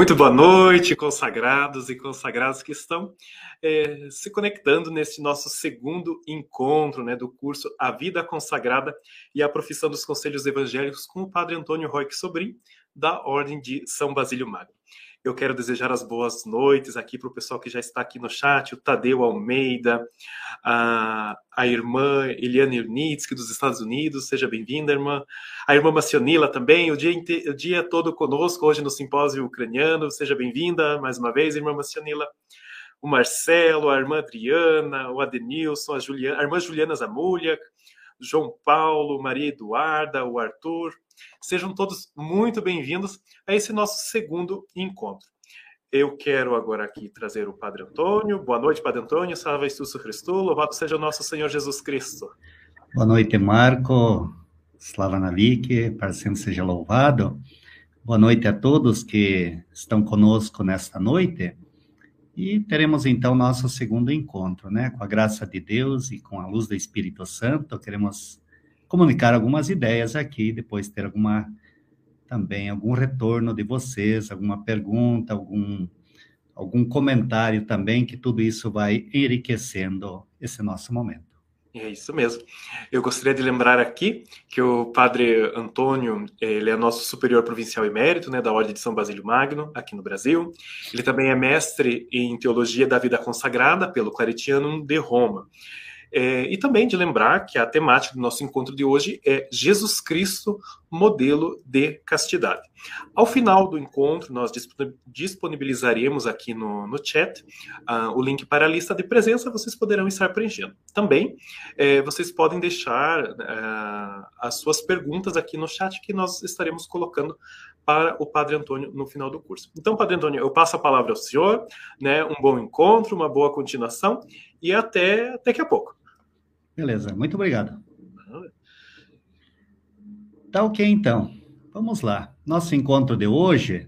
Muito boa noite, consagrados e consagradas que estão é, se conectando nesse nosso segundo encontro né, do curso A Vida Consagrada e a Profissão dos Conselhos Evangélicos com o Padre Antônio Roque Sobrinho, da Ordem de São Basílio Magno. Eu quero desejar as boas noites aqui para o pessoal que já está aqui no chat, o Tadeu Almeida, a, a irmã Eliane Urnitsky, dos Estados Unidos, seja bem-vinda, irmã. A irmã Macionila também, o dia, o dia todo conosco hoje no simpósio ucraniano, seja bem-vinda mais uma vez, irmã Macionila o Marcelo, a irmã Adriana, o Adenilson, a, Juliana, a irmã Juliana Zamulha, João Paulo, Maria Eduarda, o Arthur. Sejam todos muito bem-vindos a esse nosso segundo encontro. Eu quero agora aqui trazer o Padre Antônio. Boa noite, Padre Antônio. Salve Jesus Cristo. Louvado seja o nosso Senhor Jesus Cristo. Boa noite, Marco. Slava Navik, para sempre seja louvado. Boa noite a todos que estão conosco nesta noite. E teremos então nosso segundo encontro, né? Com a graça de Deus e com a luz do Espírito Santo, queremos comunicar algumas ideias aqui, depois ter alguma também algum retorno de vocês, alguma pergunta, algum algum comentário também, que tudo isso vai enriquecendo esse nosso momento. É isso mesmo. Eu gostaria de lembrar aqui que o padre Antônio, ele é nosso superior provincial emérito, né, da Ordem de São Basílio Magno, aqui no Brasil. Ele também é mestre em Teologia da Vida Consagrada pelo Claretianum de Roma. É, e também de lembrar que a temática do nosso encontro de hoje é Jesus Cristo, modelo de castidade. Ao final do encontro, nós disponibilizaremos aqui no, no chat uh, o link para a lista de presença, vocês poderão estar preenchendo. Também, é, vocês podem deixar uh, as suas perguntas aqui no chat que nós estaremos colocando para o Padre Antônio no final do curso. Então, Padre Antônio, eu passo a palavra ao senhor, né, um bom encontro, uma boa continuação e até daqui a pouco. Beleza, muito obrigado. Tá ok, então. Vamos lá. Nosso encontro de hoje,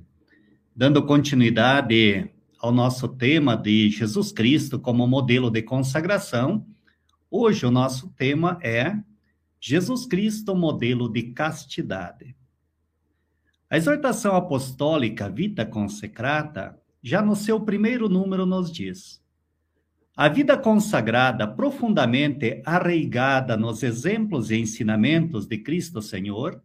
dando continuidade ao nosso tema de Jesus Cristo como modelo de consagração, hoje o nosso tema é Jesus Cristo, modelo de castidade. A exortação apostólica Vita Consecrata, já no seu primeiro número, nos diz: a vida consagrada, profundamente arraigada nos exemplos e ensinamentos de Cristo Senhor,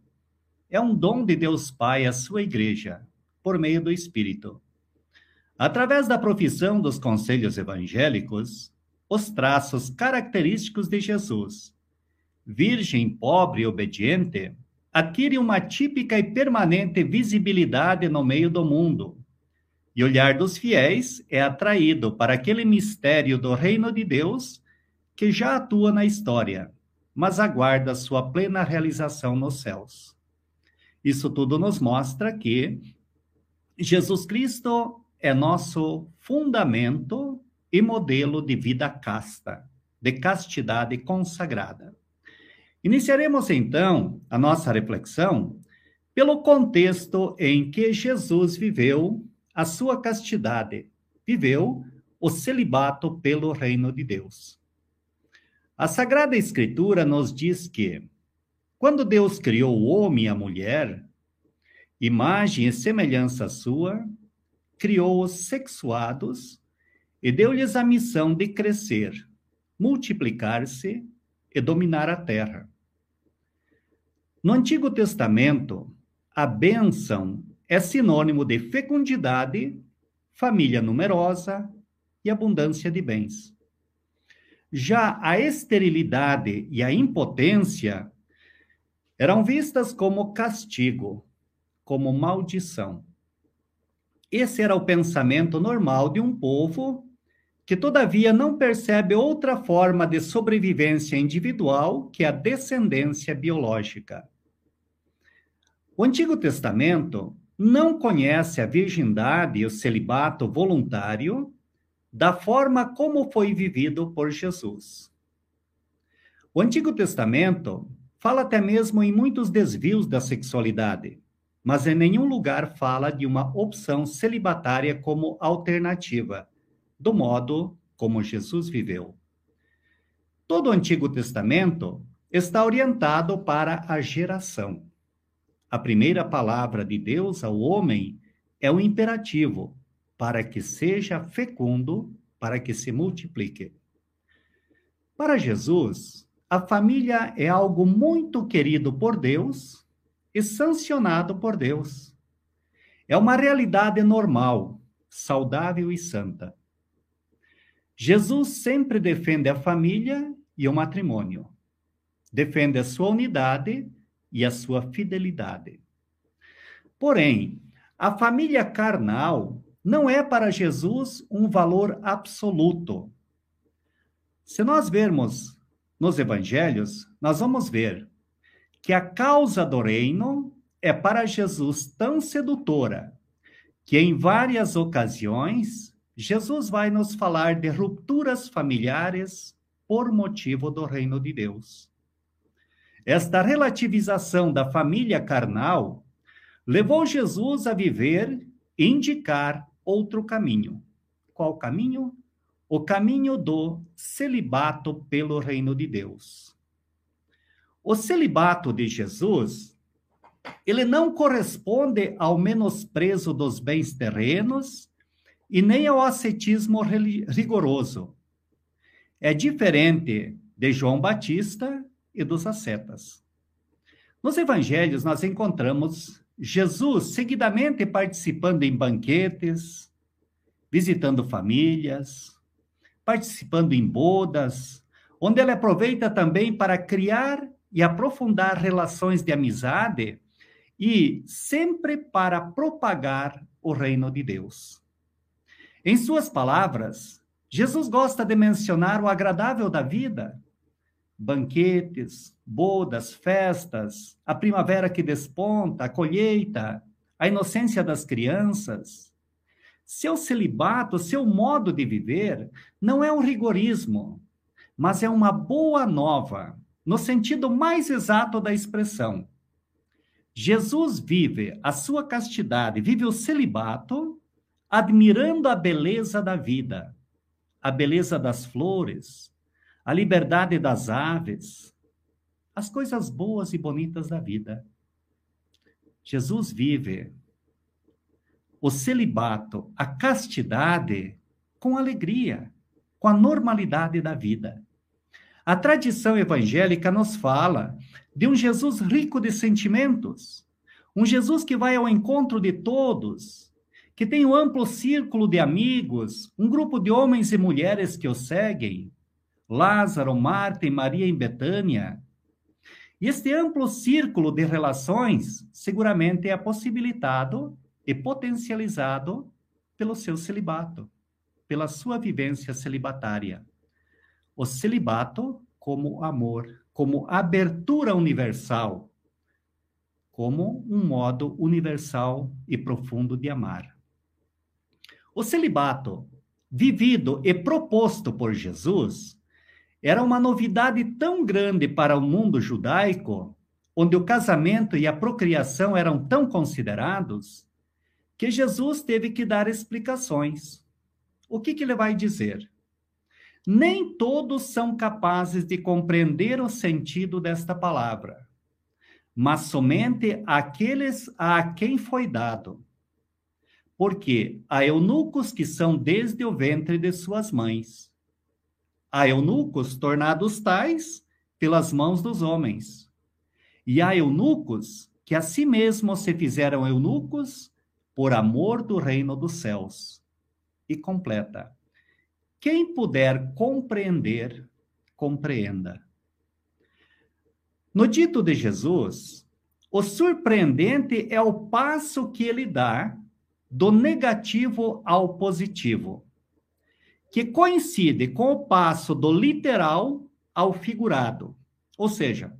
é um dom de Deus Pai à sua igreja, por meio do Espírito. Através da profissão dos conselhos evangélicos, os traços característicos de Jesus, virgem, pobre e obediente, adquirem uma típica e permanente visibilidade no meio do mundo, e o olhar dos fiéis é atraído para aquele mistério do reino de Deus que já atua na história, mas aguarda sua plena realização nos céus. Isso tudo nos mostra que Jesus Cristo é nosso fundamento e modelo de vida casta, de castidade consagrada. Iniciaremos então a nossa reflexão pelo contexto em que Jesus viveu a sua castidade, viveu o celibato pelo reino de Deus. A Sagrada Escritura nos diz que, quando Deus criou o homem e a mulher, imagem e semelhança sua, criou-os sexuados e deu-lhes a missão de crescer, multiplicar-se e dominar a terra. No Antigo Testamento, a bênção é sinônimo de fecundidade, família numerosa e abundância de bens. Já a esterilidade e a impotência eram vistas como castigo, como maldição. Esse era o pensamento normal de um povo que, todavia, não percebe outra forma de sobrevivência individual que a descendência biológica. O Antigo Testamento não conhece a virgindade e o celibato voluntário da forma como foi vivido por Jesus. O Antigo Testamento fala até mesmo em muitos desvios da sexualidade, mas em nenhum lugar fala de uma opção celibatária como alternativa, do modo como Jesus viveu. Todo o Antigo Testamento está orientado para a geração. A primeira palavra de Deus ao homem é um imperativo para que seja fecundo, para que se multiplique. Para Jesus, a família é algo muito querido por Deus e sancionado por Deus. É uma realidade normal, saudável e santa. Jesus sempre defende a família e o matrimônio. Defende a sua unidade e a sua fidelidade. Porém, a família carnal não é para Jesus um valor absoluto. Se nós vermos nos evangelhos, nós vamos ver que a causa do reino é para Jesus tão sedutora que em várias ocasiões Jesus vai nos falar de rupturas familiares por motivo do reino de Deus. Esta relativização da família carnal levou Jesus a viver e indicar outro caminho. Qual caminho? O caminho do celibato pelo reino de Deus. O celibato de Jesus, ele não corresponde ao menosprezo dos bens terrenos e nem ao ascetismo rigoroso. É diferente de João Batista e dos ascetas. Nos evangelhos, nós encontramos Jesus seguidamente participando em banquetes, visitando famílias, participando em bodas, onde ele aproveita também para criar e aprofundar relações de amizade e sempre para propagar o reino de Deus. Em suas palavras, Jesus gosta de mencionar o agradável da vida, banquetes, bodas, festas, a primavera que desponta, a colheita, a inocência das crianças. Seu celibato, seu modo de viver, não é um rigorismo, mas é uma boa nova, no sentido mais exato da expressão. Jesus vive a sua castidade, vive o celibato, admirando a beleza da vida, a beleza das flores, a liberdade das aves, as coisas boas e bonitas da vida. Jesus vive o celibato, a castidade com alegria, com a normalidade da vida. A tradição evangélica nos fala de um Jesus rico de sentimentos, um Jesus que vai ao encontro de todos, que tem um amplo círculo de amigos, um grupo de homens e mulheres que o seguem, Lázaro, Marta e Maria em Betânia. E este amplo círculo de relações seguramente é possibilitado e potencializado pelo seu celibato, pela sua vivência celibatária. O celibato como amor, como abertura universal, como um modo universal e profundo de amar. O celibato, vivido e proposto por Jesus, era uma novidade tão grande para o mundo judaico, onde o casamento e a procriação eram tão considerados, que Jesus teve que dar explicações. O que, que ele vai dizer? Nem todos são capazes de compreender o sentido desta palavra, mas somente aqueles a quem foi dado. Porque há eunucos que são desde o ventre de suas mães Há eunucos tornados tais pelas mãos dos homens. E há eunucos que a si mesmos se fizeram eunucos por amor do reino dos céus. E completa. Quem puder compreender, compreenda. No dito de Jesus, o surpreendente é o passo que ele dá do negativo ao positivo que coincide com o passo do literal ao figurado. Ou seja,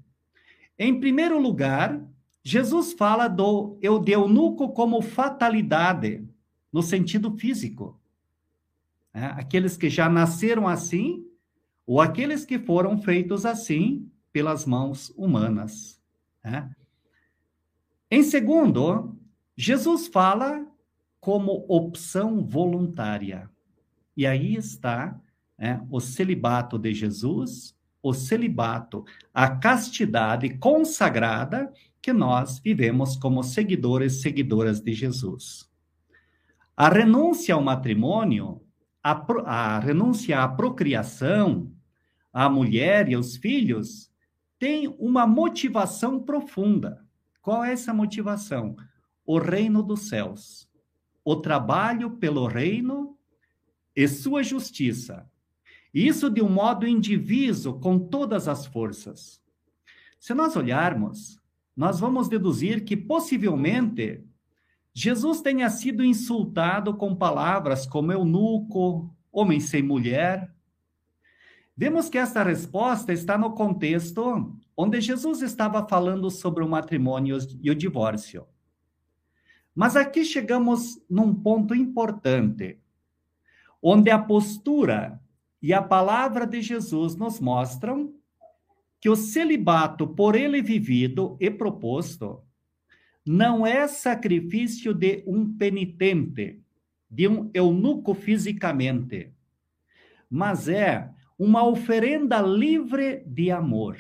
em primeiro lugar, Jesus fala do eunuco como fatalidade, no sentido físico. É, aqueles que já nasceram assim, ou aqueles que foram feitos assim pelas mãos humanas. É. Em segundo, Jesus fala como opção voluntária. E aí está né, o celibato de Jesus, o celibato, a castidade consagrada que nós vivemos como seguidores e seguidoras de Jesus. A renúncia ao matrimônio, a, a renúncia à procriação, à mulher e aos filhos, tem uma motivação profunda. Qual é essa motivação? O reino dos céus. O trabalho pelo reino e sua justiça. Isso de um modo indiviso, com todas as forças. Se nós olharmos, nós vamos deduzir que possivelmente Jesus tenha sido insultado com palavras como eunuco, homem sem mulher. Vemos que esta resposta está no contexto onde Jesus estava falando sobre o matrimônio e o divórcio. Mas aqui chegamos num ponto importante, onde a postura e a palavra de Jesus nos mostram que o celibato por ele vivido e proposto não é sacrifício de um penitente, de um eunuco fisicamente, mas é uma oferenda livre de amor,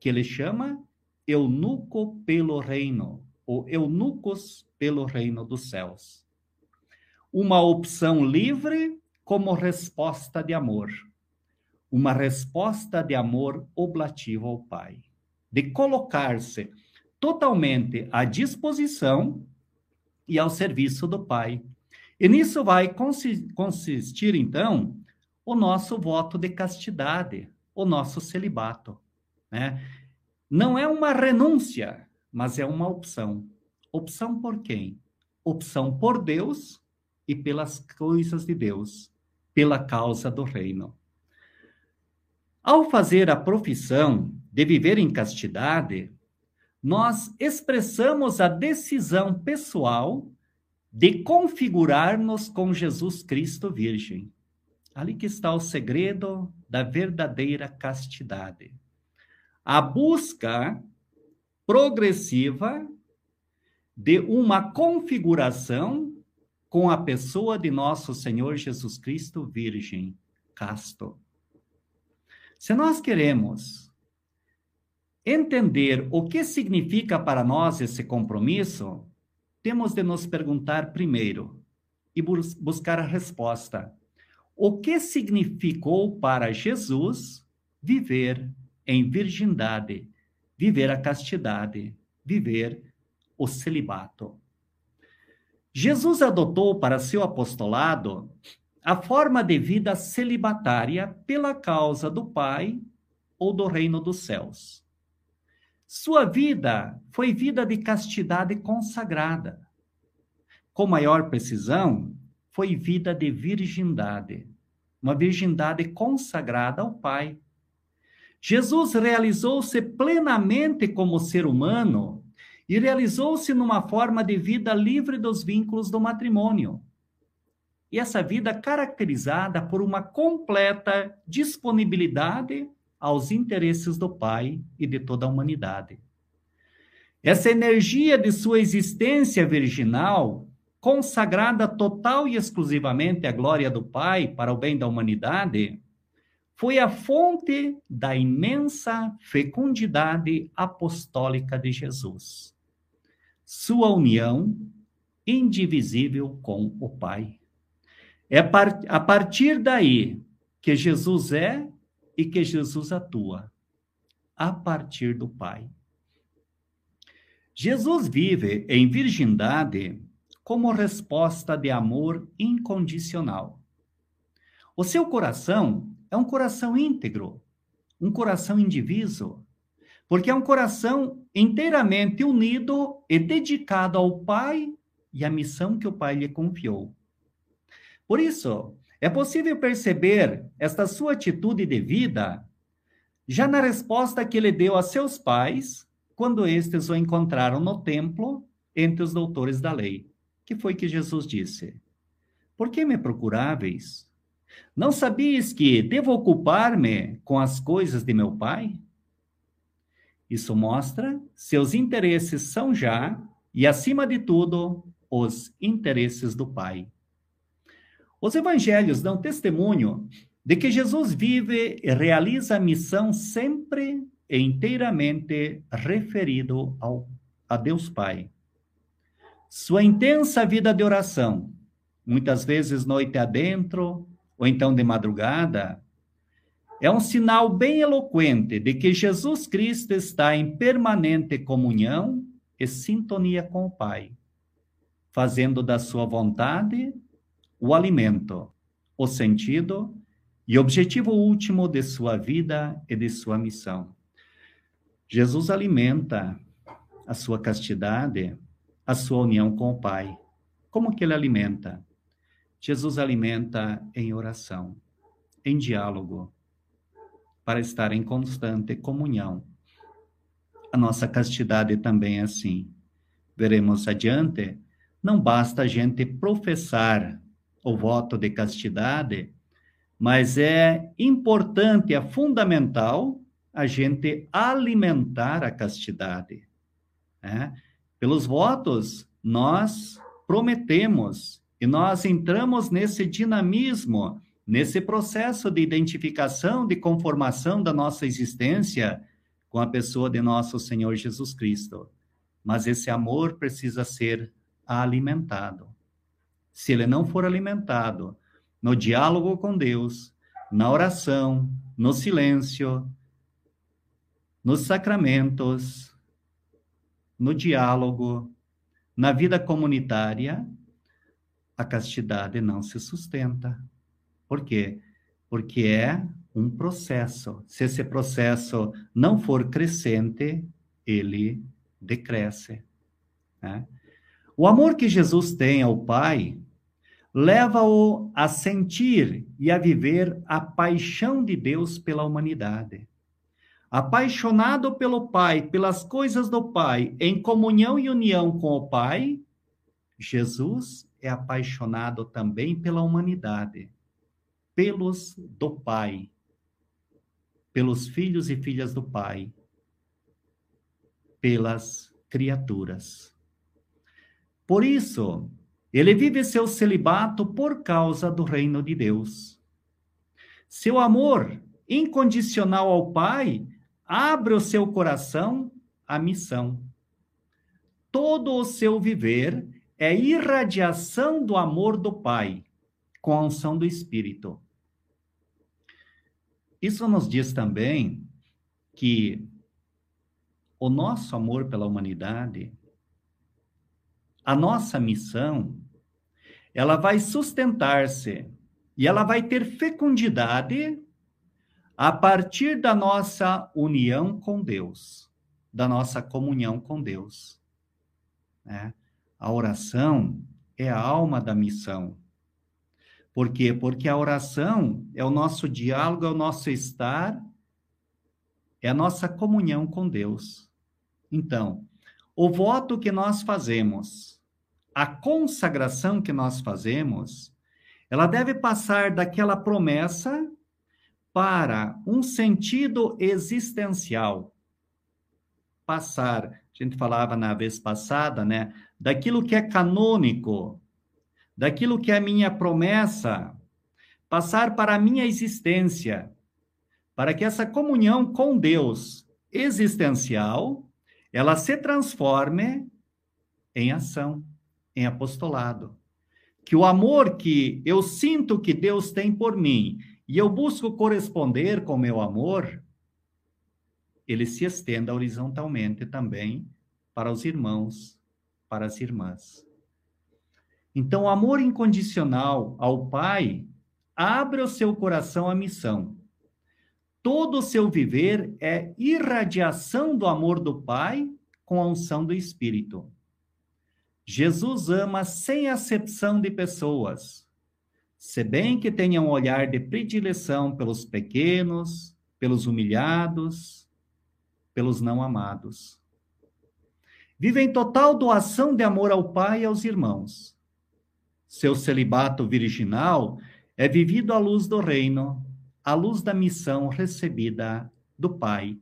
que ele chama eunuco pelo reino, ou eunucos pelo reino dos céus. Uma opção livre como resposta de amor uma resposta de amor oblativo ao Pai, de colocar-se totalmente à disposição e ao serviço do Pai. E nisso vai consistir, então, o nosso voto de castidade, o nosso celibato. Né? Não é uma renúncia, mas é uma opção. Opção por quem? Opção por Deus e pelas coisas de Deus, pela causa do reino. Ao fazer a profissão de viver em castidade, nós expressamos a decisão pessoal de configurar-nos com Jesus Cristo Virgem. Ali que está o segredo da verdadeira castidade. A busca progressiva de uma configuração com a pessoa de nosso Senhor Jesus Cristo Virgem, casto. Se nós queremos entender o que significa para nós esse compromisso, temos de nos perguntar primeiro e bus buscar a resposta. O que significou para Jesus viver em virgindade, viver a castidade, viver o celibato? Jesus adotou para seu apostolado a forma de vida celibatária pela causa do Pai ou do reino dos céus. Sua vida foi vida de castidade consagrada. Com maior precisão, foi vida de virgindade, uma virgindade consagrada ao Pai. Jesus realizou-se plenamente como ser humano e realizou-se numa forma de vida livre dos vínculos do matrimônio e essa vida caracterizada por uma completa disponibilidade aos interesses do Pai e de toda a humanidade. Essa energia de sua existência virginal, consagrada total e exclusivamente à glória do Pai para o bem da humanidade, foi a fonte da imensa fecundidade apostólica de Jesus. Sua união indivisível com o Pai. É a partir daí que Jesus é e que Jesus atua, a partir do Pai. Jesus vive em virgindade como resposta de amor incondicional. O seu coração é um coração íntegro, um coração indiviso, porque é um coração inteiramente unido e dedicado ao Pai e à missão que o Pai lhe confiou. Por isso, é possível perceber esta sua atitude de vida já na resposta que ele deu a seus pais quando estes o encontraram no templo entre os doutores da lei. Que foi que Jesus disse? Por que me procuráveis? Não sabias que devo ocupar-me com as coisas de meu pai? Isso mostra seus interesses são já, e acima de tudo, os interesses do pai. Os evangelhos dão testemunho de que Jesus vive e realiza a missão sempre e inteiramente referido ao, a Deus Pai. Sua intensa vida de oração muitas vezes noite adentro, ou então de madrugada, é um sinal bem eloquente de que Jesus Cristo está em permanente comunhão e sintonia com o Pai, fazendo da sua vontade o alimento, o sentido e objetivo último de sua vida e de sua missão. Jesus alimenta a sua castidade, a sua união com o Pai. Como que ele alimenta? Jesus alimenta em oração, em diálogo, para estar em constante comunhão. A nossa castidade também é assim. Veremos adiante, não basta a gente professar o voto de castidade, mas é importante, é fundamental a gente alimentar a castidade. Né? Pelos votos, nós prometemos e nós entramos nesse dinamismo, nesse processo de identificação, de conformação da nossa existência com a pessoa de nosso Senhor Jesus Cristo. Mas esse amor precisa ser alimentado. Se ele não for alimentado no diálogo com Deus, na oração, no silêncio, nos sacramentos, no diálogo, na vida comunitária, a castidade não se sustenta. Por quê? Porque é um processo. Se esse processo não for crescente, ele decresce. Né? O amor que Jesus tem ao Pai leva-o a sentir e a viver a paixão de Deus pela humanidade. Apaixonado pelo Pai, pelas coisas do Pai, em comunhão e união com o Pai, Jesus é apaixonado também pela humanidade, pelos do Pai, pelos filhos e filhas do Pai, pelas criaturas. Por isso, ele vive seu celibato por causa do reino de Deus. Seu amor incondicional ao Pai abre o seu coração à missão. Todo o seu viver é irradiação do amor do Pai com a unção do Espírito. Isso nos diz também que o nosso amor pela humanidade, a nossa missão, ela vai sustentar-se e ela vai ter fecundidade a partir da nossa união com Deus, da nossa comunhão com Deus. Né? A oração é a alma da missão. Por quê? Porque a oração é o nosso diálogo, é o nosso estar, é a nossa comunhão com Deus. Então, o voto que nós fazemos, a consagração que nós fazemos, ela deve passar daquela promessa para um sentido existencial. Passar, a gente falava na vez passada, né? daquilo que é canônico, daquilo que é minha promessa, passar para a minha existência, para que essa comunhão com Deus existencial, ela se transforme em ação, em apostolado. Que o amor que eu sinto que Deus tem por mim e eu busco corresponder com meu amor, ele se estenda horizontalmente também para os irmãos para as irmãs. Então, o amor incondicional ao Pai abre o seu coração à missão. Todo o seu viver é irradiação do amor do Pai com a unção do Espírito. Jesus ama sem acepção de pessoas, se bem que tenha um olhar de predileção pelos pequenos, pelos humilhados, pelos não amados. Vive em total doação de amor ao Pai e aos irmãos. Seu celibato virginal é vivido à luz do reino, à luz da missão recebida do Pai,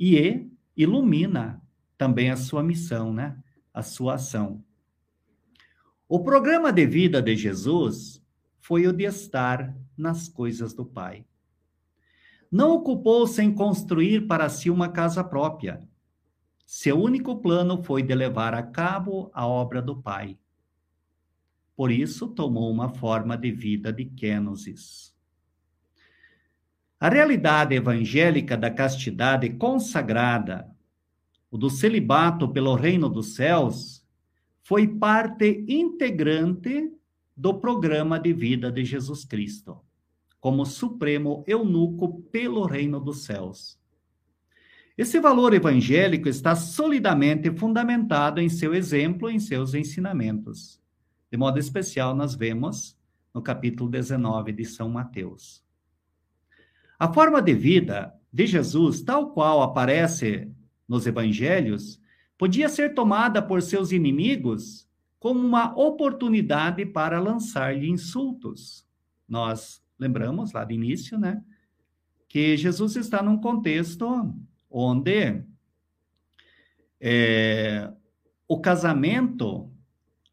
e ilumina também a sua missão, né? A sua ação. O programa de vida de Jesus foi o de estar nas coisas do Pai. Não ocupou-se em construir para si uma casa própria, seu único plano foi de levar a cabo a obra do Pai. Por isso, tomou uma forma de vida de kenosis. A realidade evangélica da castidade consagrada, o do celibato pelo reino dos céus, foi parte integrante do programa de vida de Jesus Cristo, como supremo eunuco pelo reino dos céus. Esse valor evangélico está solidamente fundamentado em seu exemplo, em seus ensinamentos. De modo especial, nós vemos no capítulo 19 de São Mateus. A forma de vida de Jesus, tal qual aparece nos evangelhos, podia ser tomada por seus inimigos como uma oportunidade para lançar-lhe insultos. Nós lembramos lá de início, né, que Jesus está num contexto onde é, o casamento,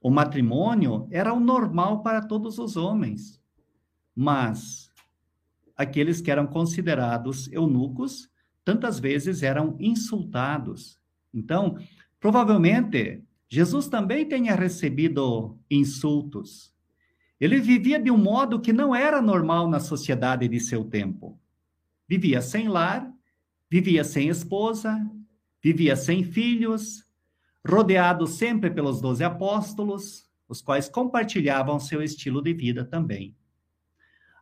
o matrimônio era o normal para todos os homens, mas aqueles que eram considerados eunucos, tantas vezes eram insultados. Então, provavelmente, Jesus também tenha recebido insultos. Ele vivia de um modo que não era normal na sociedade de seu tempo. Vivia sem lar, vivia sem esposa, vivia sem filhos, rodeado sempre pelos doze apóstolos, os quais compartilhavam seu estilo de vida também.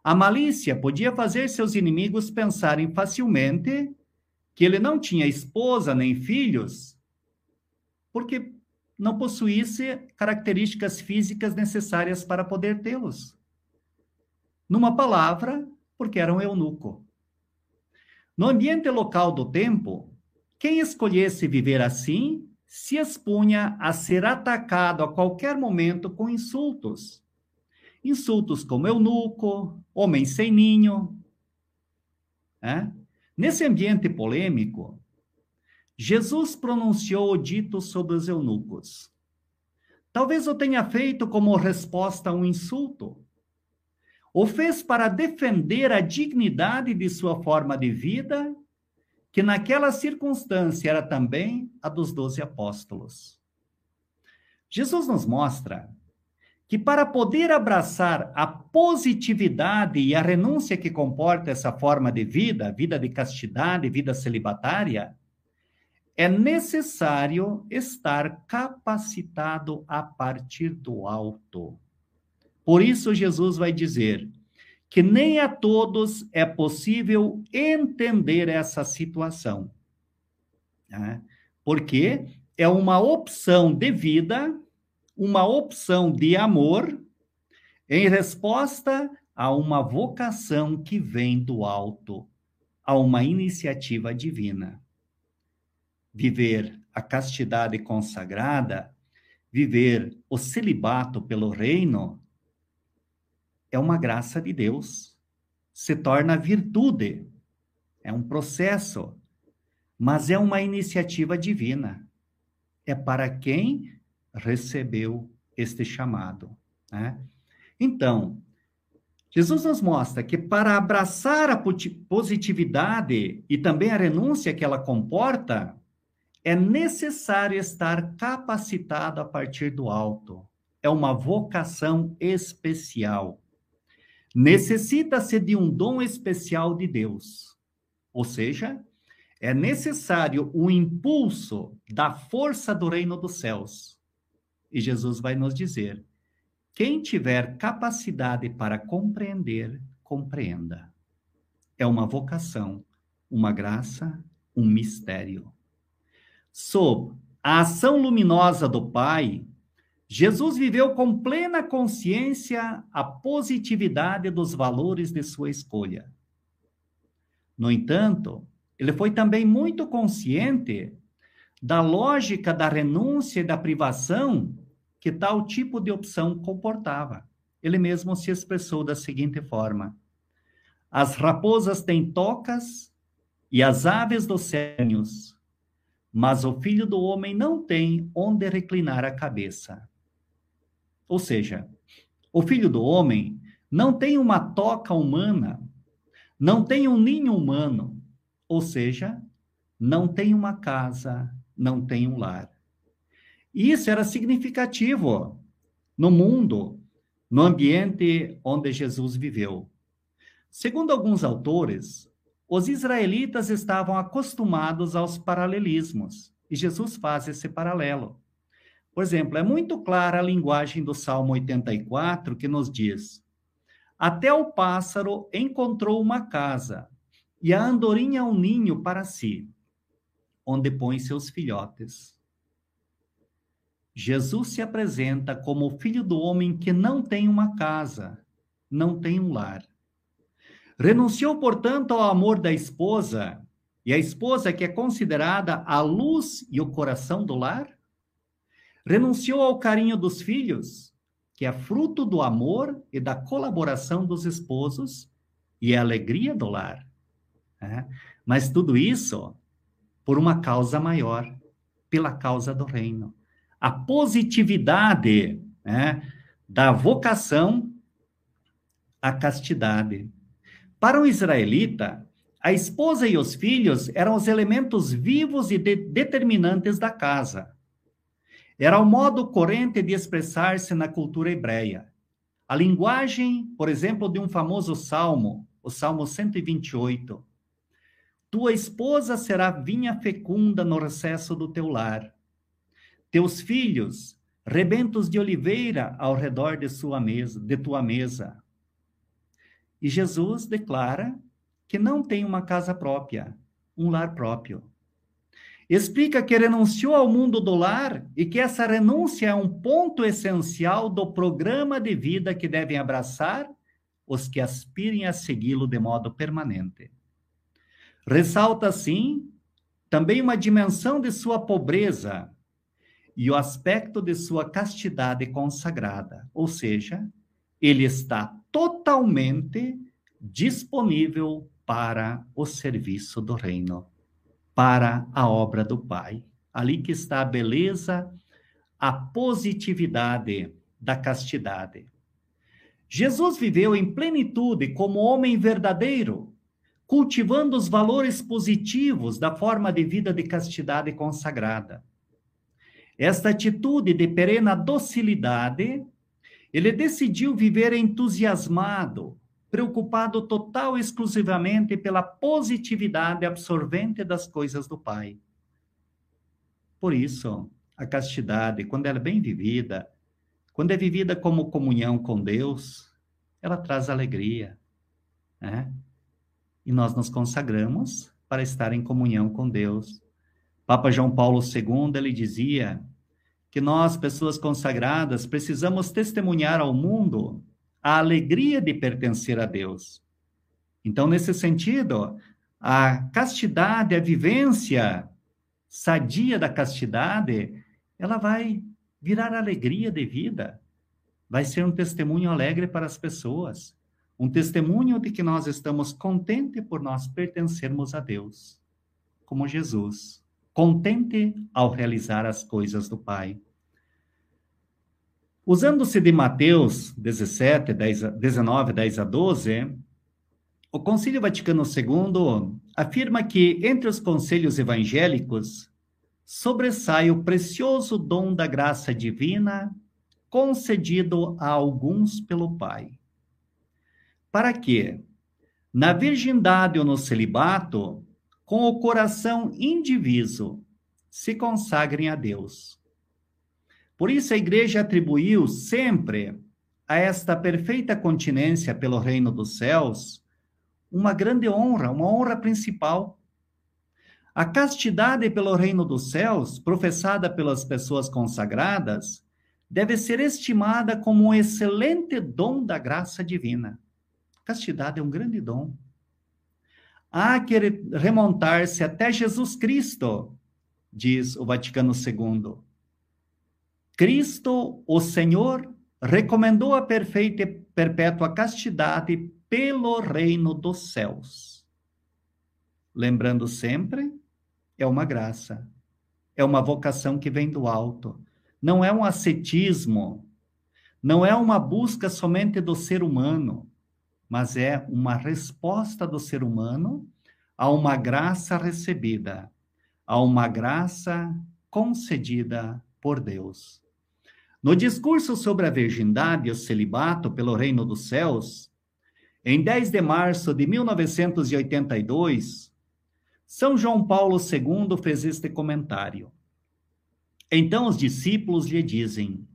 A malícia podia fazer seus inimigos pensarem facilmente que ele não tinha esposa nem filhos, porque não possuísse características físicas necessárias para poder tê-los. Numa palavra, porque era um eunuco. No ambiente local do tempo, quem escolhesse viver assim se expunha a ser atacado a qualquer momento com insultos insultos como eunuco, homem sem ninho. É? Nesse ambiente polêmico, Jesus pronunciou o dito sobre os eunucos. Talvez o tenha feito como resposta a um insulto. O fez para defender a dignidade de sua forma de vida, que naquela circunstância era também a dos doze apóstolos. Jesus nos mostra que para poder abraçar a positividade e a renúncia que comporta essa forma de vida, vida de castidade, vida celibatária, é necessário estar capacitado a partir do alto. Por isso, Jesus vai dizer que nem a todos é possível entender essa situação. Né? Porque é uma opção de vida uma opção de amor em resposta a uma vocação que vem do alto, a uma iniciativa divina. Viver a castidade consagrada, viver o celibato pelo reino, é uma graça de Deus. Se torna virtude. É um processo, mas é uma iniciativa divina. É para quem recebeu este chamado. Né? Então, Jesus nos mostra que para abraçar a positividade e também a renúncia que ela comporta, é necessário estar capacitado a partir do alto. É uma vocação especial. Necessita-se de um dom especial de Deus. Ou seja, é necessário o impulso da força do reino dos céus e Jesus vai nos dizer: quem tiver capacidade para compreender, compreenda. É uma vocação, uma graça, um mistério. Sob a ação luminosa do Pai, Jesus viveu com plena consciência a positividade dos valores de sua escolha. No entanto, ele foi também muito consciente da lógica da renúncia e da privação que tal tipo de opção comportava. Ele mesmo se expressou da seguinte forma: As raposas têm tocas e as aves dos céus, mas o filho do homem não tem onde reclinar a cabeça. Ou seja, o filho do homem não tem uma toca humana, não tem um ninho humano, ou seja, não tem uma casa, não tem um lar. Isso era significativo no mundo no ambiente onde Jesus viveu. Segundo alguns autores, os israelitas estavam acostumados aos paralelismos, e Jesus faz esse paralelo. Por exemplo, é muito clara a linguagem do Salmo 84 que nos diz: Até o pássaro encontrou uma casa, e a andorinha um ninho para si, onde põe seus filhotes. Jesus se apresenta como o filho do homem que não tem uma casa, não tem um lar. Renunciou, portanto, ao amor da esposa, e a esposa que é considerada a luz e o coração do lar? Renunciou ao carinho dos filhos, que é fruto do amor e da colaboração dos esposos e a alegria do lar. É? Mas tudo isso por uma causa maior, pela causa do reino a positividade né, da vocação à castidade. Para o israelita, a esposa e os filhos eram os elementos vivos e de determinantes da casa. Era o modo corrente de expressar-se na cultura hebreia. A linguagem, por exemplo, de um famoso salmo, o Salmo 128. Tua esposa será vinha fecunda no recesso do teu lar teus filhos, rebentos de oliveira ao redor de sua mesa, de tua mesa. E Jesus declara que não tem uma casa própria, um lar próprio. Explica que renunciou ao mundo do lar e que essa renúncia é um ponto essencial do programa de vida que devem abraçar os que aspirem a segui-lo de modo permanente. Ressalta, assim, também uma dimensão de sua pobreza, e o aspecto de sua castidade consagrada, ou seja, ele está totalmente disponível para o serviço do reino, para a obra do Pai. Ali que está a beleza, a positividade da castidade. Jesus viveu em plenitude como homem verdadeiro, cultivando os valores positivos da forma de vida de castidade consagrada. Esta atitude de perena docilidade, ele decidiu viver entusiasmado, preocupado total e exclusivamente pela positividade absorvente das coisas do Pai. Por isso, a castidade, quando ela é bem vivida, quando é vivida como comunhão com Deus, ela traz alegria, né? E nós nos consagramos para estar em comunhão com Deus. Papa João Paulo II, ele dizia que nós, pessoas consagradas, precisamos testemunhar ao mundo a alegria de pertencer a Deus. Então, nesse sentido, a castidade, a vivência sadia da castidade, ela vai virar alegria de vida, vai ser um testemunho alegre para as pessoas, um testemunho de que nós estamos contentes por nós pertencermos a Deus, como Jesus contente ao realizar as coisas do Pai. Usando-se de Mateus 17, 10, 19, 10 a 12, o Concílio Vaticano II afirma que, entre os conselhos evangélicos, sobressai o precioso dom da graça divina concedido a alguns pelo Pai. Para que, na virgindade ou no celibato, com o coração indiviso, se consagrem a Deus. Por isso a igreja atribuiu sempre a esta perfeita continência pelo reino dos céus uma grande honra, uma honra principal. A castidade pelo reino dos céus, professada pelas pessoas consagradas, deve ser estimada como um excelente dom da graça divina. Castidade é um grande dom há que remontar-se até Jesus Cristo, diz o Vaticano II. Cristo, o Senhor, recomendou a perfeita e perpétua castidade pelo reino dos céus. Lembrando sempre, é uma graça, é uma vocação que vem do alto, não é um ascetismo, não é uma busca somente do ser humano, mas é uma resposta do ser humano a uma graça recebida, a uma graça concedida por Deus. No discurso sobre a virgindade e o celibato pelo reino dos céus, em 10 de março de 1982, São João Paulo II fez este comentário. Então os discípulos lhe dizem: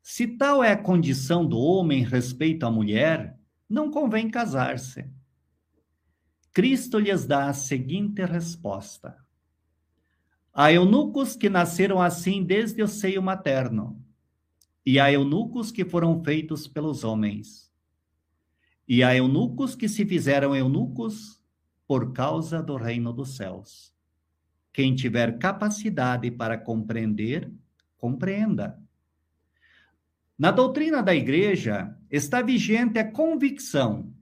Se tal é a condição do homem respeito à mulher, não convém casar-se. Cristo lhes dá a seguinte resposta: Há eunucos que nasceram assim desde o seio materno, e há eunucos que foram feitos pelos homens. E há eunucos que se fizeram eunucos por causa do reino dos céus. Quem tiver capacidade para compreender, compreenda. Na doutrina da igreja está vigente a convicção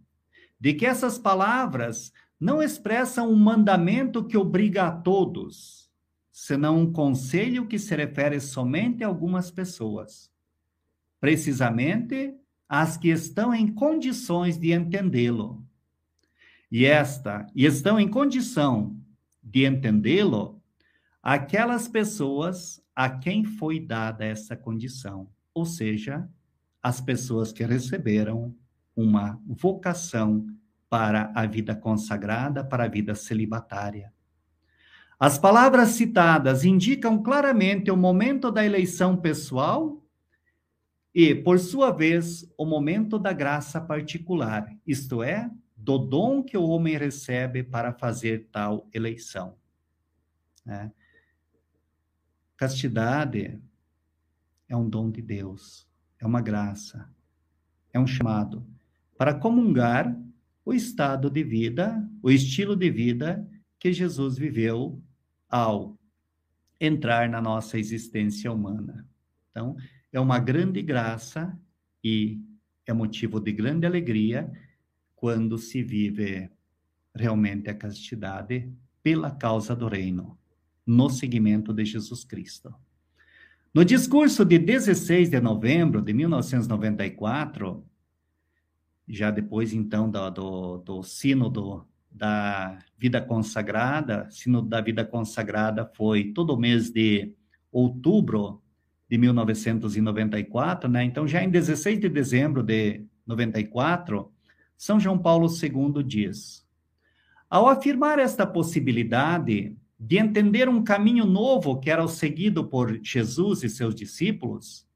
de que essas palavras não expressam um mandamento que obriga a todos, senão um conselho que se refere somente a algumas pessoas, precisamente as que estão em condições de entendê-lo. E esta, e estão em condição de entendê-lo, aquelas pessoas a quem foi dada essa condição, ou seja, as pessoas que receberam uma vocação para a vida consagrada, para a vida celibatária. As palavras citadas indicam claramente o momento da eleição pessoal e, por sua vez, o momento da graça particular, isto é, do dom que o homem recebe para fazer tal eleição. É. Castidade é um dom de Deus, é uma graça, é um chamado para comungar o estado de vida, o estilo de vida que Jesus viveu ao entrar na nossa existência humana. Então, é uma grande graça e é motivo de grande alegria quando se vive realmente a castidade pela causa do reino, no seguimento de Jesus Cristo. No discurso de 16 de novembro de 1994, já depois, então, do, do, do da vida consagrada, sínodo da vida consagrada foi todo mês de outubro de 1994, né? Então, já em 16 de dezembro de 94, São João Paulo II diz: Ao afirmar esta possibilidade de entender um caminho novo que era o seguido por Jesus e seus discípulos,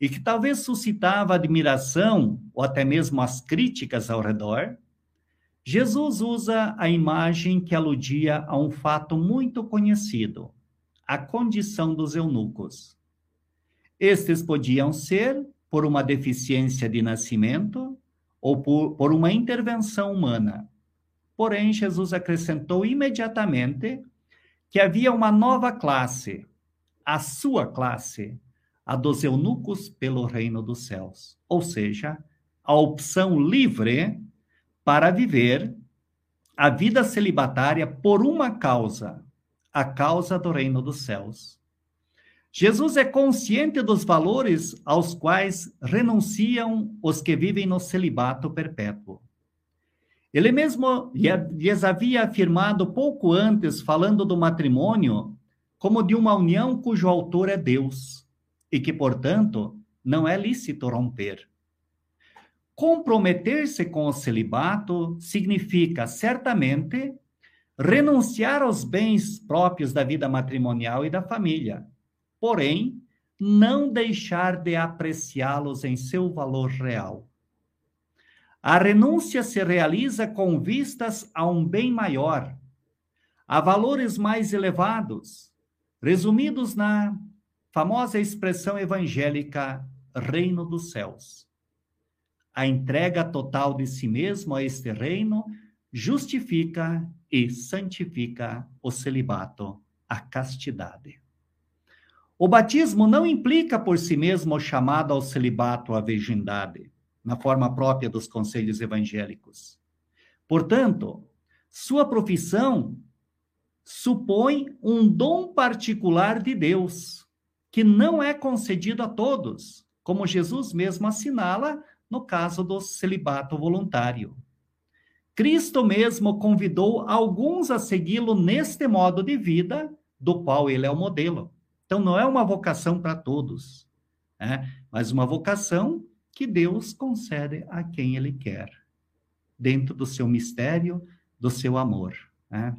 e que talvez suscitava admiração ou até mesmo as críticas ao redor, Jesus usa a imagem que aludia a um fato muito conhecido, a condição dos eunucos. Estes podiam ser por uma deficiência de nascimento ou por, por uma intervenção humana. Porém, Jesus acrescentou imediatamente que havia uma nova classe, a sua classe, a dos eunucos pelo reino dos céus. Ou seja, a opção livre para viver a vida celibatária por uma causa, a causa do reino dos céus. Jesus é consciente dos valores aos quais renunciam os que vivem no celibato perpétuo. Ele mesmo lhes havia afirmado pouco antes, falando do matrimônio, como de uma união cujo autor é Deus e que, portanto, não é lícito romper. Comprometer-se com o celibato significa, certamente, renunciar aos bens próprios da vida matrimonial e da família, porém, não deixar de apreciá-los em seu valor real. A renúncia se realiza com vistas a um bem maior, a valores mais elevados, resumidos na famosa expressão evangélica reino dos céus. A entrega total de si mesmo a este reino justifica e santifica o celibato, a castidade. O batismo não implica por si mesmo o chamado ao celibato, à virgindade, na forma própria dos conselhos evangélicos. Portanto, sua profissão supõe um dom particular de Deus, que não é concedido a todos, como Jesus mesmo assinala no caso do celibato voluntário. Cristo mesmo convidou alguns a segui-lo neste modo de vida, do qual ele é o modelo. Então, não é uma vocação para todos. né? mas uma vocação que Deus concede a quem Ele quer, dentro do seu mistério, do seu amor. Né?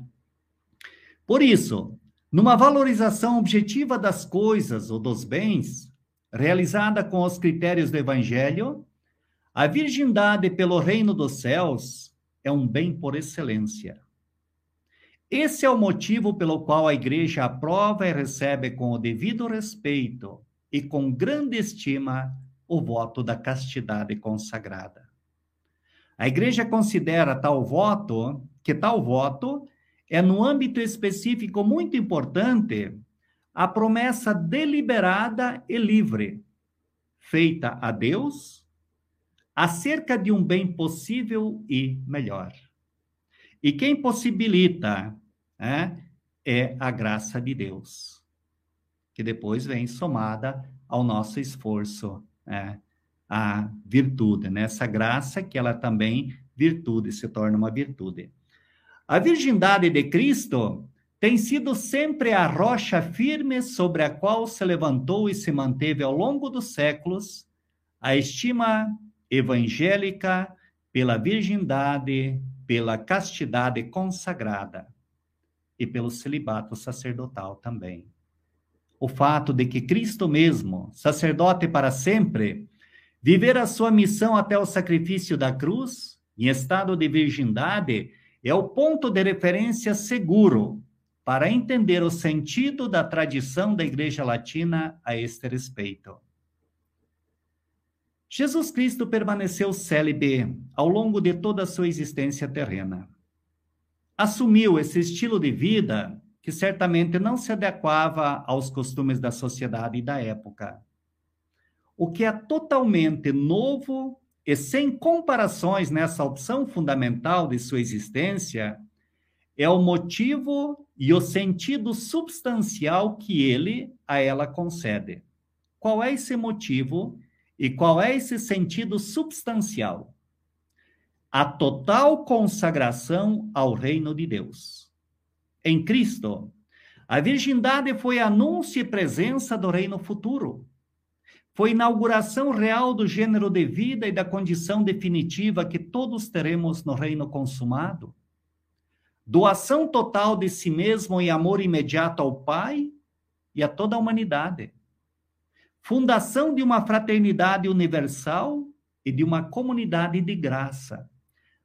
Por isso, numa valorização objetiva das coisas ou dos bens, realizada com os critérios do Evangelho, a virgindade pelo reino dos céus é um bem por excelência. Esse é o motivo pelo qual a igreja aprova e recebe com o devido respeito e com grande estima o voto da castidade consagrada. A igreja considera tal voto que tal voto é no âmbito específico muito importante a promessa deliberada e livre feita a Deus acerca de um bem possível e melhor. E quem possibilita é, é a graça de Deus, que depois vem somada ao nosso esforço, é, a virtude, né? essa graça que ela também virtude, se torna uma virtude. A virgindade de Cristo tem sido sempre a rocha firme sobre a qual se levantou e se manteve ao longo dos séculos a estima evangélica pela virgindade, pela castidade consagrada e pelo celibato sacerdotal também. O fato de que Cristo mesmo, sacerdote para sempre, viver a sua missão até o sacrifício da cruz, em estado de virgindade, é o ponto de referência seguro para entender o sentido da tradição da Igreja Latina a este respeito. Jesus Cristo permaneceu célibe ao longo de toda a sua existência terrena. Assumiu esse estilo de vida que certamente não se adequava aos costumes da sociedade e da época. O que é totalmente novo e sem comparações nessa opção fundamental de sua existência é o motivo e o sentido substancial que ele a ela concede. Qual é esse motivo e qual é esse sentido substancial? A total consagração ao reino de Deus. Em Cristo, a virgindade foi anúncio e presença do reino futuro. Foi inauguração real do gênero de vida e da condição definitiva que todos teremos no reino consumado. Doação total de si mesmo e amor imediato ao Pai e a toda a humanidade fundação de uma fraternidade universal e de uma comunidade de graça,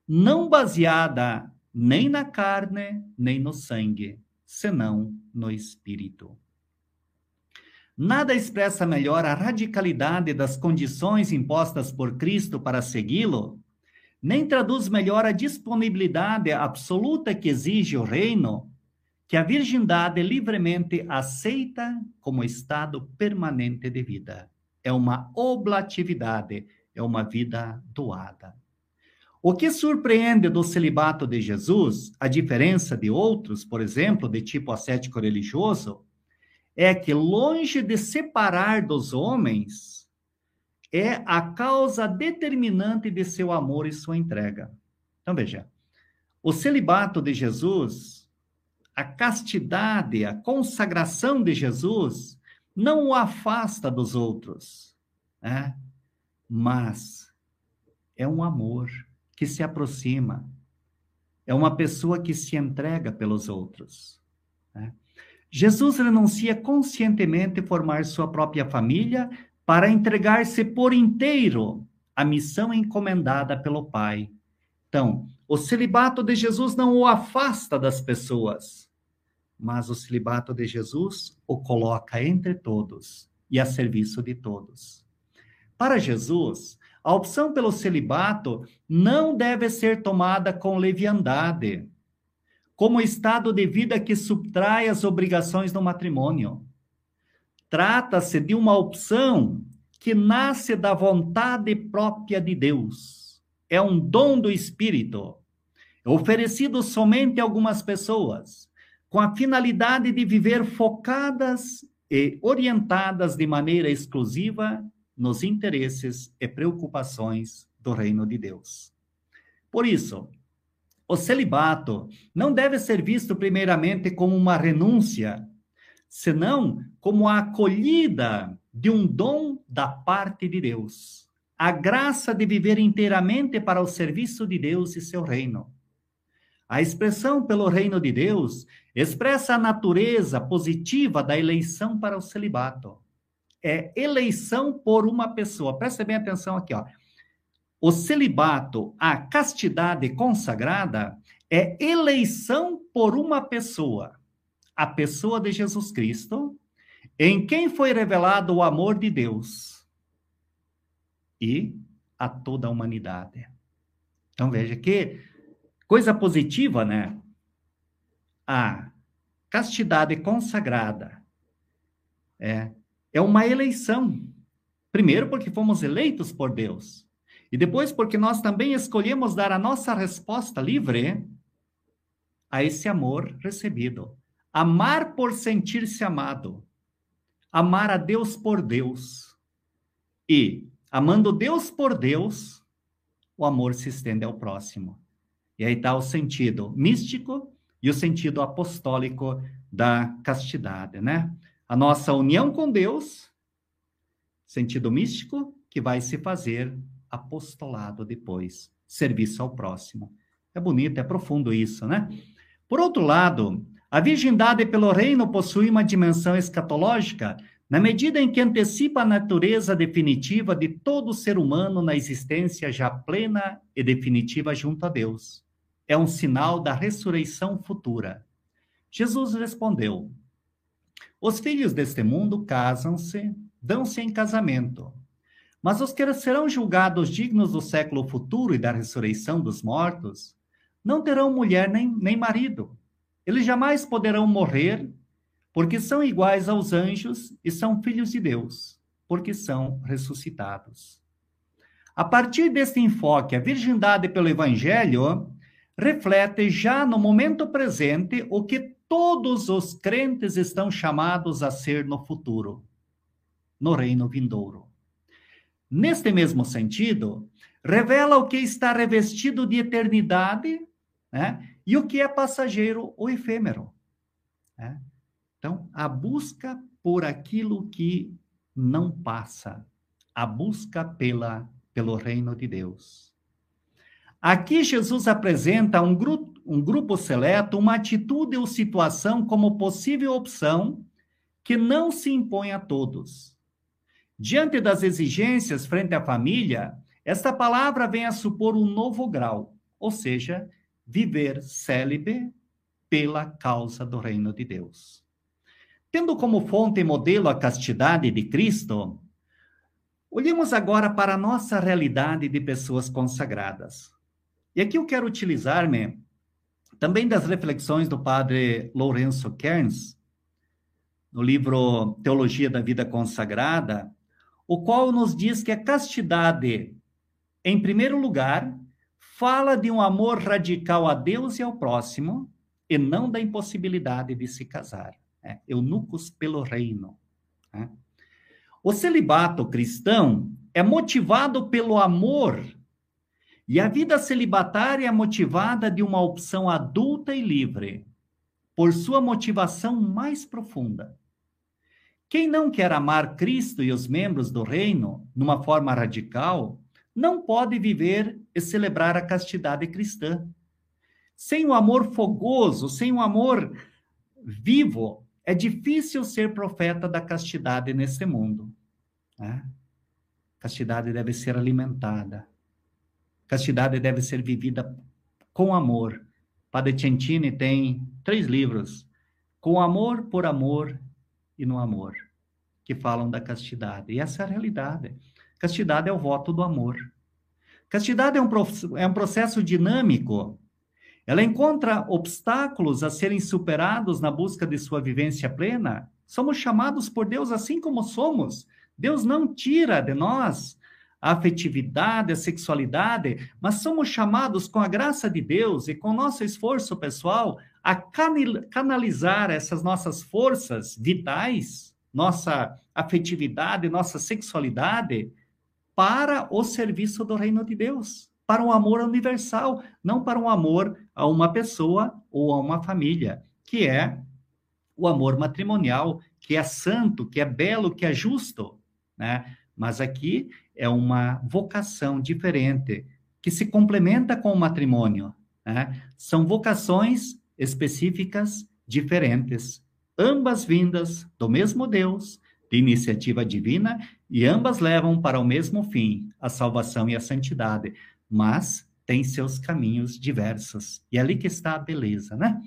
não baseada nem na carne, nem no sangue, senão no espírito. Nada expressa melhor a radicalidade das condições impostas por Cristo para segui-lo, nem traduz melhor a disponibilidade absoluta que exige o reino que a virgindade livremente aceita como estado permanente de vida. É uma oblatividade, é uma vida doada. O que surpreende do celibato de Jesus, a diferença de outros, por exemplo, de tipo ascético religioso, é que longe de separar dos homens, é a causa determinante de seu amor e sua entrega. Então veja, o celibato de Jesus a castidade, a consagração de Jesus não o afasta dos outros, né? mas é um amor que se aproxima, é uma pessoa que se entrega pelos outros. Né? Jesus renuncia conscientemente formar sua própria família para entregar-se por inteiro à missão encomendada pelo Pai. Então, o celibato de Jesus não o afasta das pessoas, mas o celibato de Jesus o coloca entre todos e a serviço de todos. Para Jesus, a opção pelo celibato não deve ser tomada com leviandade, como estado de vida que subtrai as obrigações do matrimônio. Trata-se de uma opção que nasce da vontade própria de Deus é um dom do Espírito, oferecido somente a algumas pessoas, com a finalidade de viver focadas e orientadas de maneira exclusiva nos interesses e preocupações do reino de Deus. Por isso, o celibato não deve ser visto primeiramente como uma renúncia, senão como a acolhida de um dom da parte de Deus, a graça de viver inteiramente para o serviço de Deus e seu reino. A expressão pelo reino de Deus expressa a natureza positiva da eleição para o celibato. É eleição por uma pessoa. Preste bem atenção aqui, ó. O celibato, a castidade consagrada, é eleição por uma pessoa, a pessoa de Jesus Cristo, em quem foi revelado o amor de Deus e a toda a humanidade. Então veja que coisa positiva, né? A castidade consagrada é, é uma eleição. Primeiro, porque fomos eleitos por Deus. E depois, porque nós também escolhemos dar a nossa resposta livre a esse amor recebido. Amar por sentir-se amado. Amar a Deus por Deus. E, amando Deus por Deus, o amor se estende ao próximo. E aí está o sentido místico e o sentido apostólico da castidade, né? A nossa união com Deus, sentido místico, que vai se fazer apostolado depois, serviço ao próximo. É bonito, é profundo isso, né? Por outro lado, a virgindade pelo reino possui uma dimensão escatológica na medida em que antecipa a natureza definitiva de todo ser humano na existência já plena e definitiva junto a Deus. É um sinal da ressurreição futura. Jesus respondeu: Os filhos deste mundo casam-se, dão-se em casamento. Mas os que serão julgados dignos do século futuro e da ressurreição dos mortos não terão mulher nem, nem marido. Eles jamais poderão morrer, porque são iguais aos anjos e são filhos de Deus, porque são ressuscitados. A partir deste enfoque, a virgindade pelo Evangelho reflete já no momento presente o que todos os crentes estão chamados a ser no futuro, no reino vindouro. Neste mesmo sentido, revela o que está revestido de eternidade né? E o que é passageiro ou efêmero? Né? Então, a busca por aquilo que não passa, a busca pela, pelo reino de Deus. Aqui Jesus apresenta um, gru um grupo seleto uma atitude ou situação como possível opção que não se impõe a todos. Diante das exigências frente à família, esta palavra vem a supor um novo grau, ou seja, viver célibe pela causa do reino de Deus. Tendo como fonte e modelo a castidade de Cristo, olhemos agora para a nossa realidade de pessoas consagradas. E aqui eu quero utilizar-me também das reflexões do padre Lourenço Kerns, no livro Teologia da Vida Consagrada, o qual nos diz que a castidade, em primeiro lugar, fala de um amor radical a Deus e ao próximo, e não da impossibilidade de se casar. É, eunucos pelo reino. É. O celibato cristão é motivado pelo amor, e a vida celibatária é motivada de uma opção adulta e livre, por sua motivação mais profunda. Quem não quer amar Cristo e os membros do reino numa forma radical, não pode viver e celebrar a castidade cristã. Sem o amor fogoso, sem o amor vivo, é difícil ser profeta da castidade nesse mundo. Né? Castidade deve ser alimentada. Castidade deve ser vivida com amor. Padre Centini tem três livros: Com amor, por amor e no amor, que falam da castidade. E essa é a realidade. Castidade é o voto do amor. Castidade é um, é um processo dinâmico. Ela encontra obstáculos a serem superados na busca de sua vivência plena. Somos chamados por Deus assim como somos. Deus não tira de nós a afetividade, a sexualidade, mas somos chamados com a graça de Deus e com nosso esforço pessoal a canalizar essas nossas forças vitais, nossa afetividade, nossa sexualidade para o serviço do reino de Deus, para um amor universal, não para um amor a uma pessoa ou a uma família, que é o amor matrimonial, que é santo, que é belo, que é justo. né? Mas aqui é uma vocação diferente que se complementa com o matrimônio, né? São vocações específicas diferentes, ambas vindas do mesmo Deus, de iniciativa divina, e ambas levam para o mesmo fim, a salvação e a santidade, mas têm seus caminhos diversos. E é ali que está a beleza, né?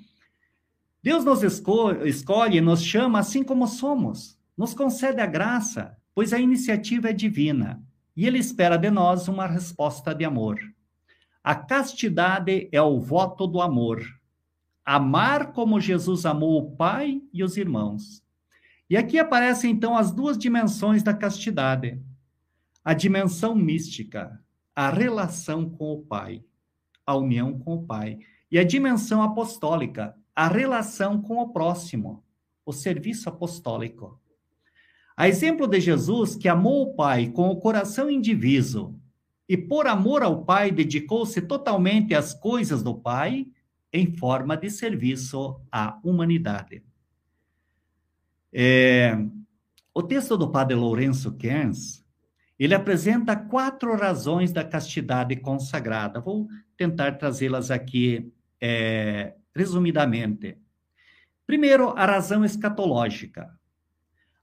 Deus nos escolhe e nos chama assim como somos, nos concede a graça, pois a iniciativa é divina e Ele espera de nós uma resposta de amor. A castidade é o voto do amor. Amar como Jesus amou o Pai e os irmãos. E aqui aparecem então as duas dimensões da castidade: a dimensão mística, a relação com o Pai, a união com o Pai, e a dimensão apostólica, a relação com o próximo, o serviço apostólico. A exemplo de Jesus, que amou o Pai com o coração indiviso e, por amor ao Pai, dedicou-se totalmente às coisas do Pai em forma de serviço à humanidade. É, o texto do padre Lourenço Kerns, ele apresenta quatro razões da castidade consagrada. Vou tentar trazê-las aqui é, resumidamente. Primeiro, a razão escatológica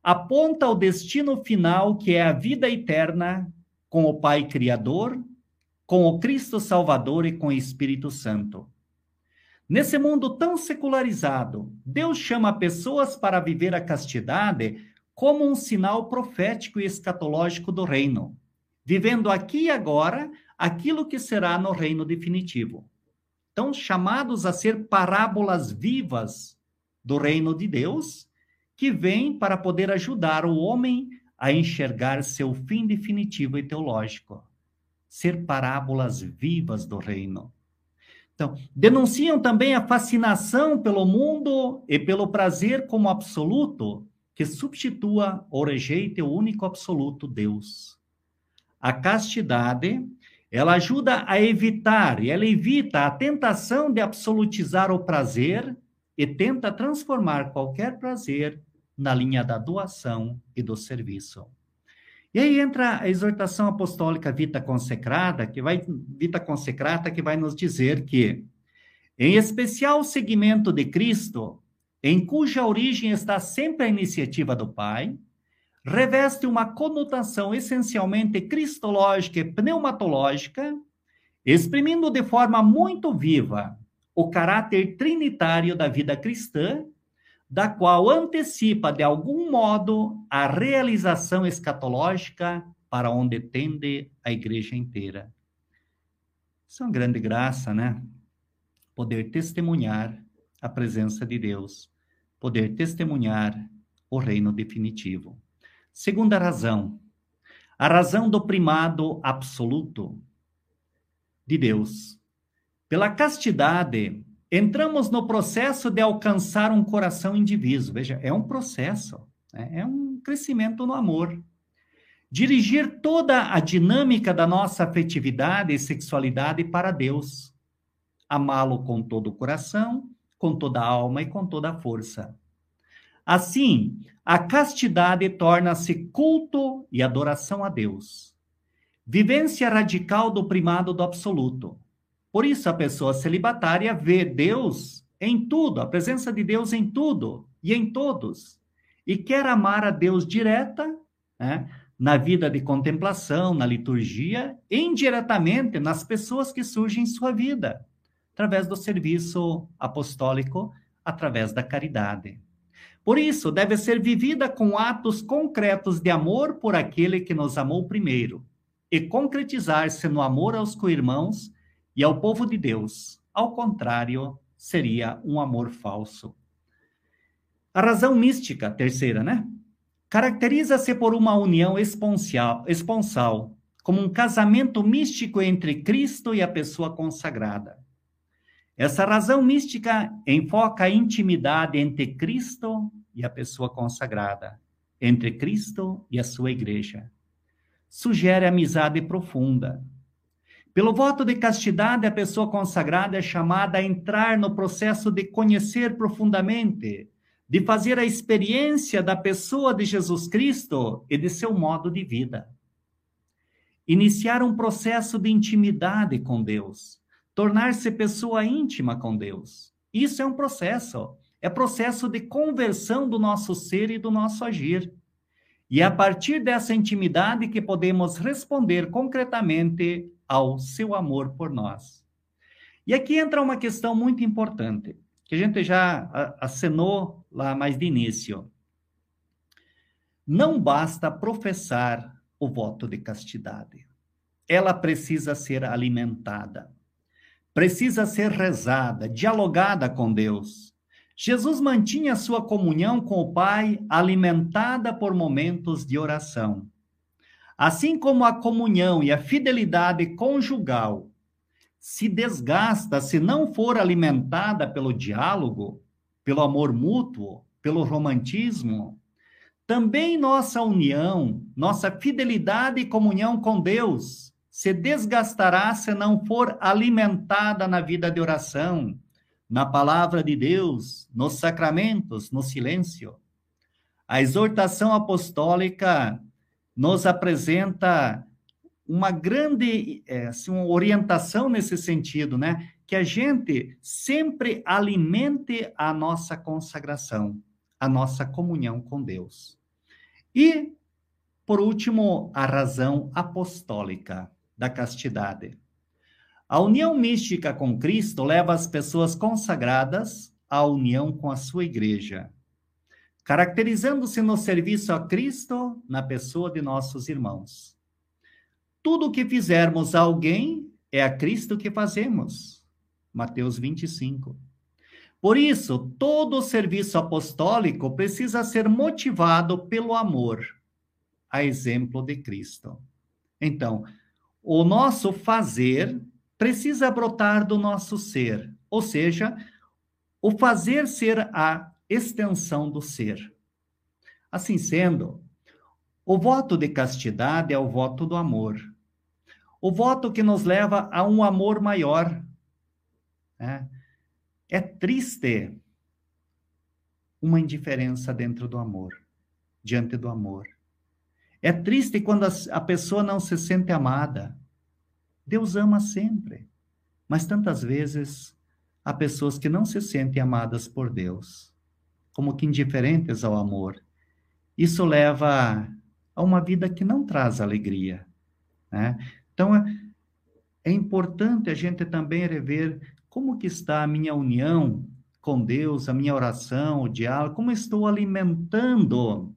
aponta o destino final, que é a vida eterna com o Pai Criador, com o Cristo Salvador e com o Espírito Santo. Nesse mundo tão secularizado, Deus chama pessoas para viver a castidade como um sinal profético e escatológico do reino, vivendo aqui e agora aquilo que será no reino definitivo. Estão chamados a ser parábolas vivas do reino de Deus que vem para poder ajudar o homem a enxergar seu fim definitivo e teológico, ser parábolas vivas do reino. Então, denunciam também a fascinação pelo mundo e pelo prazer como absoluto que substitua ou rejeita o único absoluto Deus. A castidade, ela ajuda a evitar e ela evita a tentação de absolutizar o prazer e tenta transformar qualquer prazer na linha da doação e do serviço. E aí entra a exortação apostólica Vita Consecrada, que vai Vita Consecrata, que vai nos dizer que, em especial o segmento de Cristo, em cuja origem está sempre a iniciativa do Pai, reveste uma conotação essencialmente cristológica e pneumatológica, exprimindo de forma muito viva o caráter trinitário da vida cristã da qual antecipa de algum modo a realização escatológica para onde tende a igreja inteira. Isso é uma grande graça, né? Poder testemunhar a presença de Deus, poder testemunhar o reino definitivo. Segunda razão, a razão do primado absoluto de Deus. Pela castidade, entramos no processo de alcançar um coração indiviso. Veja, é um processo, né? é um crescimento no amor. Dirigir toda a dinâmica da nossa afetividade e sexualidade para Deus. Amá-lo com todo o coração, com toda a alma e com toda a força. Assim, a castidade torna-se culto e adoração a Deus. Vivência radical do primado do absoluto por isso, a pessoa celibatária vê Deus em tudo, a presença de Deus em tudo e em todos. E quer amar a Deus direta, né, na vida de contemplação, na liturgia, indiretamente nas pessoas que surgem em sua vida, através do serviço apostólico, através da caridade. Por isso, deve ser vivida com atos concretos de amor por aquele que nos amou primeiro, e concretizar-se no amor aos co-irmãos e ao povo de Deus. Ao contrário, seria um amor falso. A razão mística, terceira, né? Caracteriza-se por uma união esponsal, esponsal, como um casamento místico entre Cristo e a pessoa consagrada. Essa razão mística enfoca a intimidade entre Cristo e a pessoa consagrada, entre Cristo e a sua igreja. Sugere amizade profunda, pelo voto de castidade, a pessoa consagrada é chamada a entrar no processo de conhecer profundamente, de fazer a experiência da pessoa de Jesus Cristo e de seu modo de vida. Iniciar um processo de intimidade com Deus, tornar-se pessoa íntima com Deus. Isso é um processo, é processo de conversão do nosso ser e do nosso agir. E é a partir dessa intimidade que podemos responder concretamente ao seu amor por nós. E aqui entra uma questão muito importante que a gente já acenou lá mais de início. Não basta professar o voto de castidade. Ela precisa ser alimentada, precisa ser rezada, dialogada com Deus. Jesus mantinha sua comunhão com o Pai alimentada por momentos de oração. Assim como a comunhão e a fidelidade conjugal se desgasta se não for alimentada pelo diálogo, pelo amor mútuo, pelo romantismo. Também nossa união, nossa fidelidade e comunhão com Deus se desgastará se não for alimentada na vida de oração, na palavra de Deus, nos sacramentos, no silêncio. A exortação apostólica nos apresenta uma grande é, assim, uma orientação nesse sentido, né? Que a gente sempre alimente a nossa consagração, a nossa comunhão com Deus. E, por último, a razão apostólica da castidade. A união mística com Cristo leva as pessoas consagradas à união com a sua igreja, caracterizando-se no serviço a Cristo na pessoa de nossos irmãos. Tudo o que fizermos a alguém é a Cristo que fazemos. Mateus 25. Por isso, todo o serviço apostólico precisa ser motivado pelo amor, a exemplo de Cristo. Então, o nosso fazer precisa brotar do nosso ser, ou seja, o fazer ser a extensão do ser. Assim sendo, o voto de castidade é o voto do amor. O voto que nos leva a um amor maior. Né? É triste uma indiferença dentro do amor, diante do amor. É triste quando a pessoa não se sente amada. Deus ama sempre, mas tantas vezes há pessoas que não se sentem amadas por Deus, como que indiferentes ao amor. Isso leva a uma vida que não traz alegria. Né? Então, é, é importante a gente também rever como que está a minha união com Deus, a minha oração, o diálogo, como estou alimentando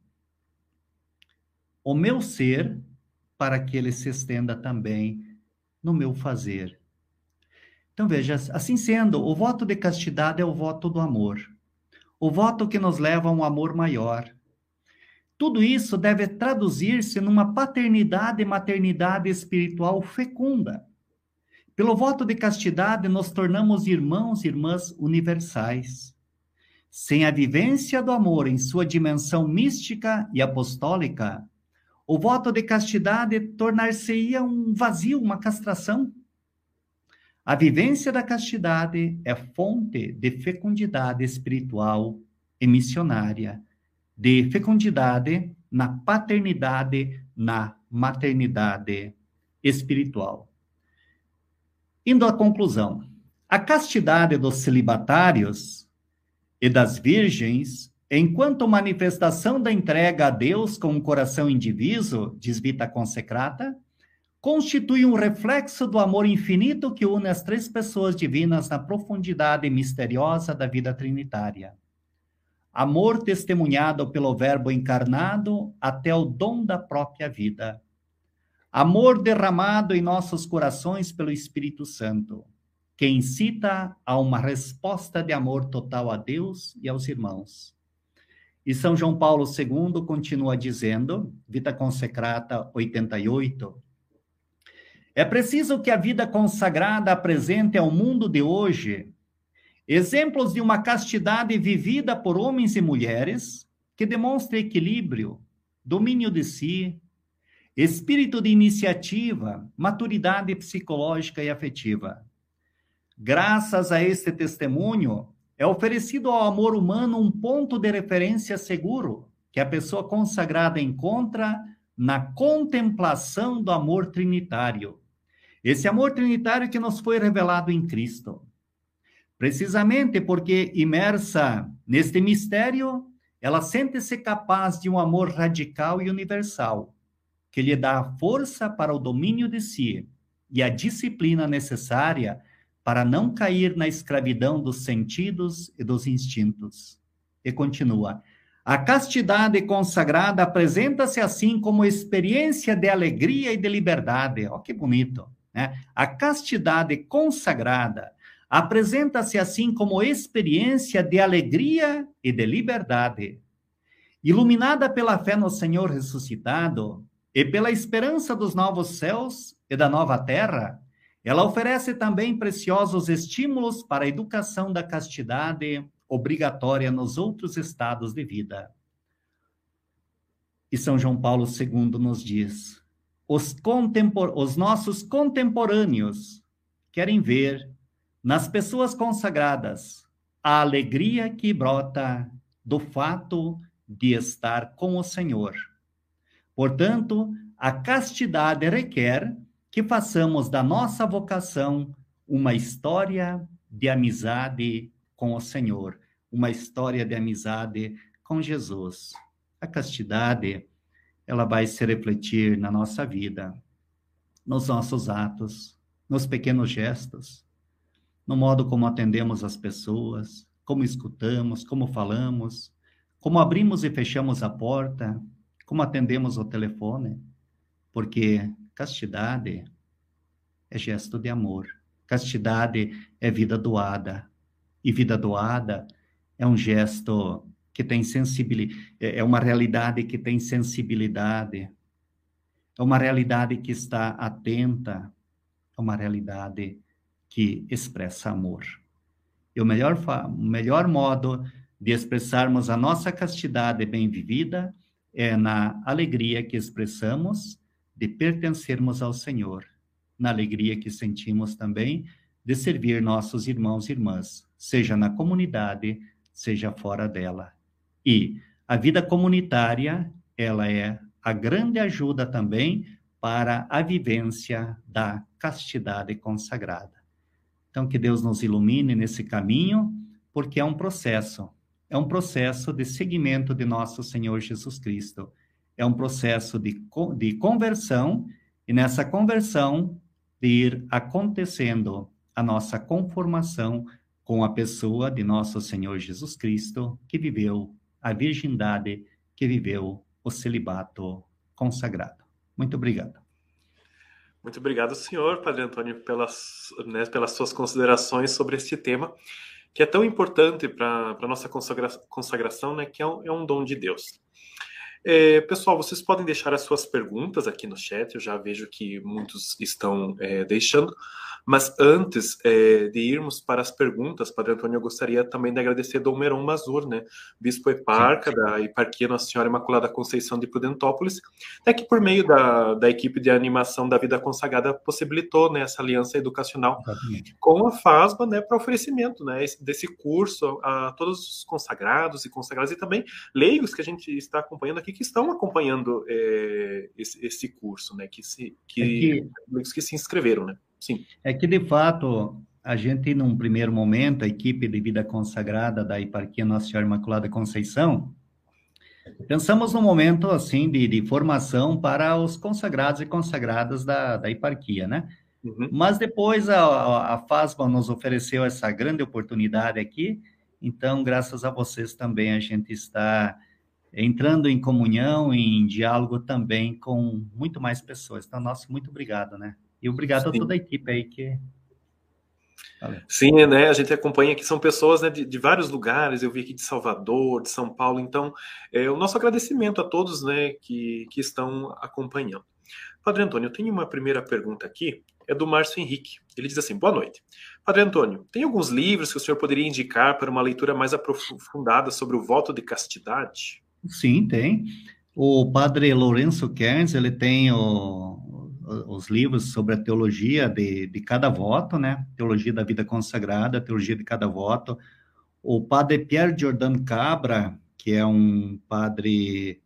o meu ser para que ele se estenda também no meu fazer. Então veja, assim sendo, o voto de castidade é o voto do amor. O voto que nos leva a um amor maior. Tudo isso deve traduzir-se numa paternidade e maternidade espiritual fecunda. Pelo voto de castidade, nos tornamos irmãos e irmãs universais. Sem a vivência do amor em sua dimensão mística e apostólica, o voto de castidade tornar-se-ia um vazio, uma castração. A vivência da castidade é fonte de fecundidade espiritual e missionária de fecundidade na paternidade, na maternidade espiritual. Indo à conclusão, a castidade dos celibatários e das virgens, enquanto manifestação da entrega a Deus com um coração indiviso, diz Vita Consecrata, constitui um reflexo do amor infinito que une as três pessoas divinas na profundidade misteriosa da vida trinitária amor testemunhado pelo Verbo encarnado até o dom da própria vida. Amor derramado em nossos corações pelo Espírito Santo, que incita a uma resposta de amor total a Deus e aos irmãos. E São João Paulo II continua dizendo, Vita Consecrata 88, é preciso que a vida consagrada apresente ao mundo de hoje Exemplos de uma castidade vivida por homens e mulheres que demonstra equilíbrio, domínio de si, espírito de iniciativa, maturidade psicológica e afetiva. Graças a este testemunho, é oferecido ao amor humano um ponto de referência seguro que a pessoa consagrada encontra na contemplação do amor trinitário. Esse amor trinitário que nos foi revelado em Cristo. Precisamente porque, imersa neste mistério, ela sente-se capaz de um amor radical e universal, que lhe dá a força para o domínio de si e a disciplina necessária para não cair na escravidão dos sentidos e dos instintos. E continua: a castidade consagrada apresenta-se assim como experiência de alegria e de liberdade. Olha que bonito. Né? A castidade consagrada apresenta-se assim como experiência de alegria e de liberdade. Iluminada pela fé no Senhor ressuscitado e pela esperança dos novos céus e da nova terra, ela oferece também preciosos estímulos para a educação da castidade obrigatória nos outros estados de vida. E São João Paulo II nos diz: os, contempor os nossos contemporâneos querem ver nas pessoas consagradas a alegria que brota do fato de estar com o Senhor. Portanto, a castidade requer que façamos da nossa vocação uma história de amizade com o Senhor, uma história de amizade com Jesus. A castidade, ela vai se refletir na nossa vida, nos nossos atos, nos pequenos gestos, no modo como atendemos as pessoas, como escutamos, como falamos, como abrimos e fechamos a porta, como atendemos o telefone, porque castidade é gesto de amor. Castidade é vida doada. E vida doada é um gesto que tem sensibilidade, é, é uma realidade que tem sensibilidade. É uma realidade que está atenta, é uma realidade que expressa amor. E o melhor, o melhor modo de expressarmos a nossa castidade bem vivida é na alegria que expressamos de pertencermos ao Senhor, na alegria que sentimos também de servir nossos irmãos e irmãs, seja na comunidade, seja fora dela. E a vida comunitária, ela é a grande ajuda também para a vivência da castidade consagrada. Então, que Deus nos ilumine nesse caminho, porque é um processo. É um processo de seguimento de nosso Senhor Jesus Cristo. É um processo de, de conversão, e nessa conversão, de ir acontecendo a nossa conformação com a pessoa de nosso Senhor Jesus Cristo, que viveu a virgindade, que viveu o celibato consagrado. Muito obrigado. Muito obrigado, senhor, Padre Antônio, pelas, né, pelas suas considerações sobre este tema, que é tão importante para a nossa consagra consagração, né, que é um, é um dom de Deus. É, pessoal, vocês podem deixar as suas perguntas aqui no chat, eu já vejo que muitos estão é, deixando. Mas antes é, de irmos para as perguntas, Padre Antônio, eu gostaria também de agradecer Dom Meron Mazur, né, bispo eparca da Eparquia Nossa Senhora Imaculada Conceição de Prudentópolis, né, que por meio da, da equipe de animação da Vida Consagrada possibilitou né, essa aliança educacional Exatamente. com a FASBA né, para oferecimento né, desse curso a todos os consagrados e consagradas e também leigos que a gente está acompanhando aqui, que estão acompanhando é, esse, esse, curso, né, que se, que, é que... que se inscreveram, né? Sim. É que, de fato, a gente, num primeiro momento, a equipe de vida consagrada da Eparquia Nossa Senhora Imaculada Conceição, pensamos num momento, assim, de, de formação para os consagrados e consagradas da, da eparquia, né? Uhum. Mas depois a, a FASBA nos ofereceu essa grande oportunidade aqui, então, graças a vocês também, a gente está entrando em comunhão, em diálogo também com muito mais pessoas. Então, nosso muito obrigado, né? E obrigado Sim. a toda a equipe aí que. Valeu. Sim, né? A gente acompanha que são pessoas né, de, de, vários lugares. Eu vi aqui de Salvador, de São Paulo. Então, é, o nosso agradecimento a todos, né, que, que estão acompanhando. Padre Antônio, eu tenho uma primeira pergunta aqui, é do Márcio Henrique. Ele diz assim: Boa noite. Padre Antônio, tem alguns livros que o senhor poderia indicar para uma leitura mais aprofundada sobre o voto de castidade? Sim, tem. O padre Lourenço Kerns, ele tem o, os livros sobre a teologia de, de cada voto, né? Teologia da vida consagrada, teologia de cada voto. o padre Pierre Giordano Cabra, que é um padre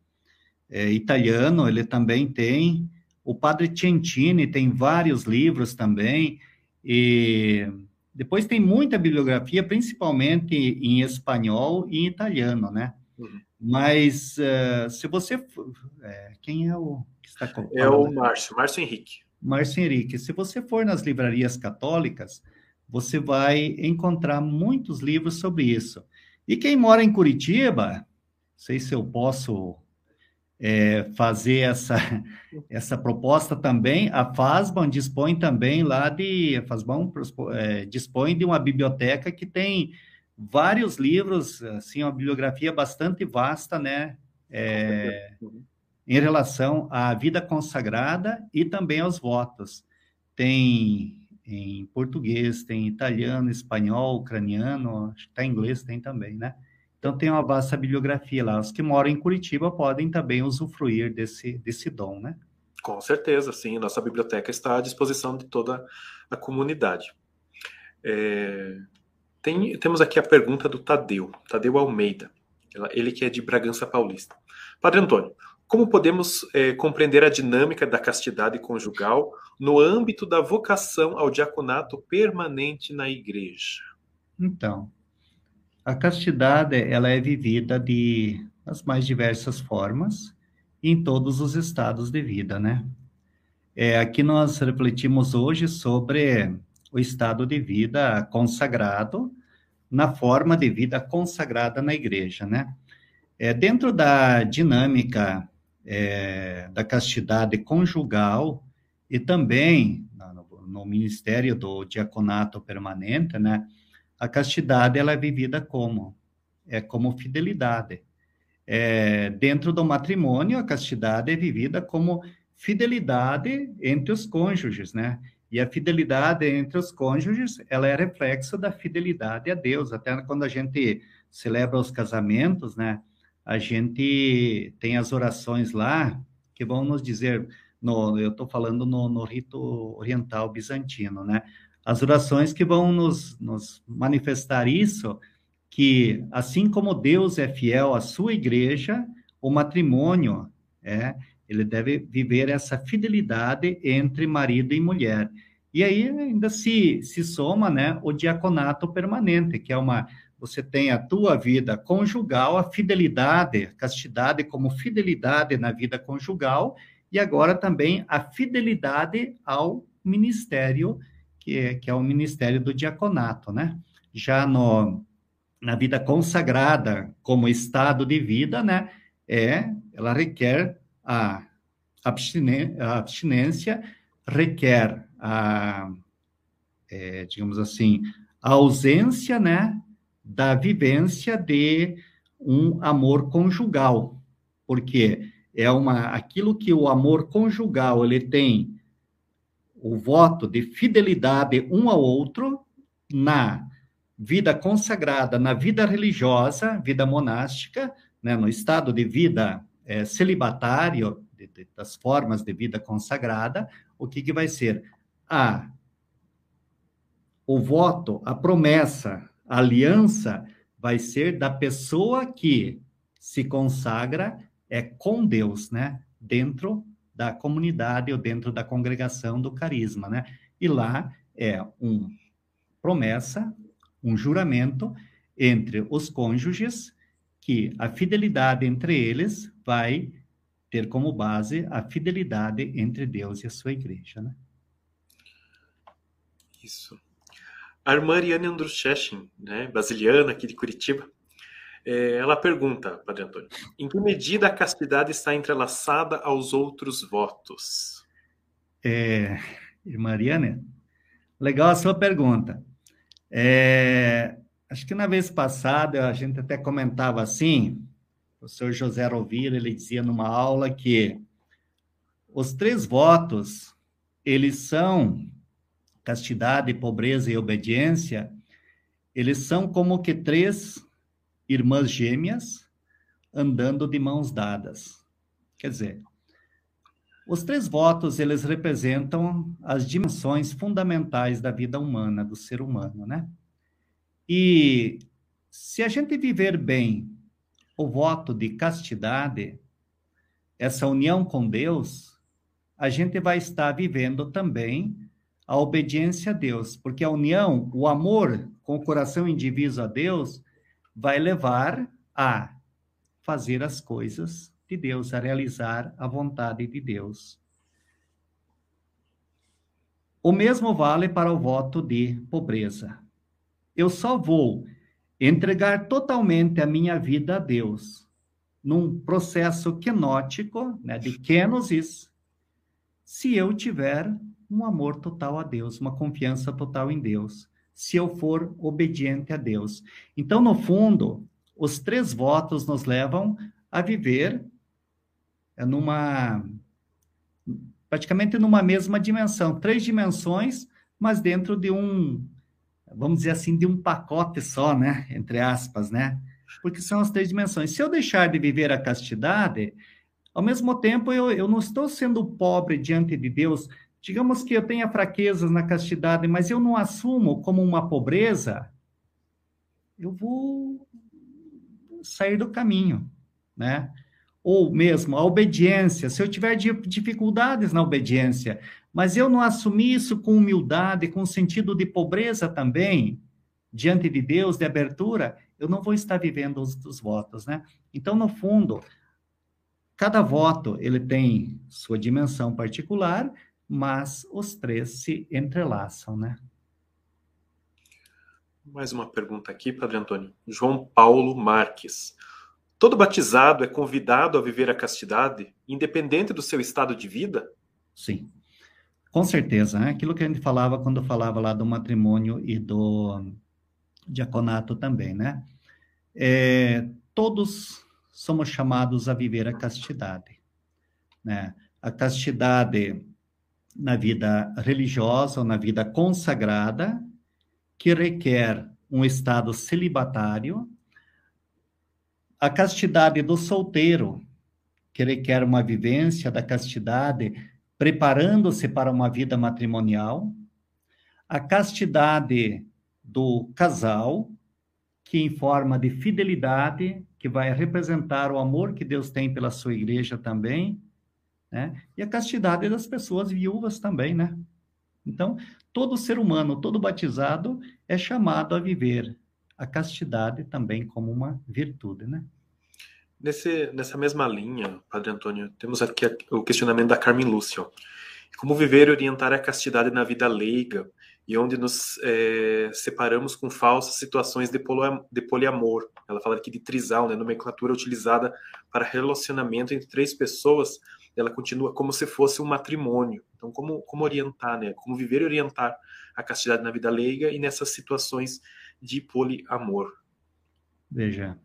é, italiano, ele também tem. O padre Centini tem vários livros também. E depois tem muita bibliografia, principalmente em espanhol e italiano, né? Uhum. Mas uh, se você. É, quem é o que está? É o Márcio, Márcio Henrique. Márcio Henrique. Se você for nas livrarias católicas, você vai encontrar muitos livros sobre isso. E quem mora em Curitiba, não sei se eu posso é, fazer essa, essa proposta também. A FASBAN dispõe também lá de. A FASBAN é, dispõe de uma biblioteca que tem vários livros, assim, uma bibliografia bastante vasta, né? É, em relação à vida consagrada e também aos votos. Tem em português, tem italiano, espanhol, ucraniano, acho que está em inglês, tem também, né? Então, tem uma vasta bibliografia lá. Os que moram em Curitiba podem também usufruir desse, desse dom, né? Com certeza, sim. Nossa biblioteca está à disposição de toda a comunidade. É... Tem, temos aqui a pergunta do Tadeu, Tadeu Almeida, ele que é de Bragança Paulista. Padre Antônio, como podemos é, compreender a dinâmica da castidade conjugal no âmbito da vocação ao diaconato permanente na igreja? Então, a castidade ela é vivida de as mais diversas formas em todos os estados de vida, né? É, aqui nós refletimos hoje sobre o estado de vida consagrado na forma de vida consagrada na igreja, né? É, dentro da dinâmica é, da castidade conjugal e também no, no ministério do diaconato permanente, né? A castidade ela é vivida como é como fidelidade. É, dentro do matrimônio, a castidade é vivida como fidelidade entre os cônjuges, né? E a fidelidade entre os cônjuges, ela é reflexo da fidelidade a Deus. Até quando a gente celebra os casamentos, né? A gente tem as orações lá que vão nos dizer, no, eu estou falando no, no rito oriental bizantino, né? as orações que vão nos, nos manifestar isso, que assim como Deus é fiel à sua igreja, o matrimônio é, ele deve viver essa fidelidade entre marido e mulher. E aí ainda se, se soma, né, o diaconato permanente, que é uma você tem a tua vida conjugal, a fidelidade, a castidade como fidelidade na vida conjugal, e agora também a fidelidade ao ministério que é, que é o ministério do diaconato, né? Já no, na vida consagrada como estado de vida, né? É, ela requer a, abstinência, requer a, é, digamos assim, a ausência, né? Da vivência de um amor conjugal, porque é uma aquilo que o amor conjugal ele tem o voto de fidelidade um ao outro na vida consagrada, na vida religiosa, vida monástica, né, no estado de vida é, celibatário, de, de, das formas de vida consagrada, o que, que vai ser? A, o voto, a promessa, a aliança vai ser da pessoa que se consagra é com Deus, né? Dentro da comunidade ou dentro da congregação do carisma, né? E lá é um promessa, um juramento entre os cônjuges que a fidelidade entre eles vai ter como base a fidelidade entre Deus e a sua igreja, né? Isso. A irmã Ariane Andrusheshin, né, basiliana aqui de Curitiba, é, ela pergunta, Padre Antônio, em que medida a castidade está entrelaçada aos outros votos? É, Mariana, legal a sua pergunta. É, acho que na vez passada a gente até comentava assim, o senhor José Rovira, ele dizia numa aula que os três votos, eles são castidade, pobreza e obediência, eles são como que três irmãs gêmeas andando de mãos dadas. Quer dizer, os três votos, eles representam as dimensões fundamentais da vida humana, do ser humano, né? E se a gente viver bem o voto de castidade, essa união com Deus, a gente vai estar vivendo também a obediência a Deus, porque a união, o amor com o coração indiviso a Deus, vai levar a fazer as coisas de Deus, a realizar a vontade de Deus. O mesmo vale para o voto de pobreza. Eu só vou entregar totalmente a minha vida a Deus num processo quenótico, né, de kenosis, se eu tiver um amor total a Deus, uma confiança total em Deus, se eu for obediente a Deus. Então, no fundo, os três votos nos levam a viver numa praticamente numa mesma dimensão, três dimensões, mas dentro de um, vamos dizer assim, de um pacote só, né, entre aspas, né? Porque são as três dimensões. Se eu deixar de viver a castidade, ao mesmo tempo eu, eu não estou sendo pobre diante de Deus. Digamos que eu tenha fraquezas na castidade, mas eu não assumo como uma pobreza, eu vou sair do caminho, né? Ou mesmo a obediência, se eu tiver dificuldades na obediência, mas eu não assumir isso com humildade, com sentido de pobreza também, diante de Deus, de abertura, eu não vou estar vivendo os, os votos, né? Então, no fundo, cada voto ele tem sua dimensão particular, mas os três se entrelaçam, né? Mais uma pergunta aqui, Padre Antônio. João Paulo Marques. Todo batizado é convidado a viver a castidade, independente do seu estado de vida? Sim, com certeza. Né? Aquilo que a gente falava quando falava lá do matrimônio e do diaconato também, né? É, todos somos chamados a viver a castidade, né? A castidade na vida religiosa ou na vida consagrada, que requer um estado celibatário, a castidade do solteiro, que requer uma vivência da castidade, preparando-se para uma vida matrimonial, a castidade do casal, que em forma de fidelidade, que vai representar o amor que Deus tem pela sua igreja também, né? E a castidade das pessoas viúvas também, né? Então, todo ser humano, todo batizado é chamado a viver a castidade também como uma virtude, né? Nesse, nessa mesma linha, Padre Antônio, temos aqui o questionamento da Carmen Lúcia. Como viver e orientar a castidade na vida leiga e onde nos é, separamos com falsas situações de, poliamor. Ela fala aqui de trisal, né, nomenclatura utilizada para relacionamento entre três pessoas, ela continua como se fosse um matrimônio. Então, como, como orientar, né, como viver e orientar a castidade na vida leiga e nessas situações de poliamor. Veja,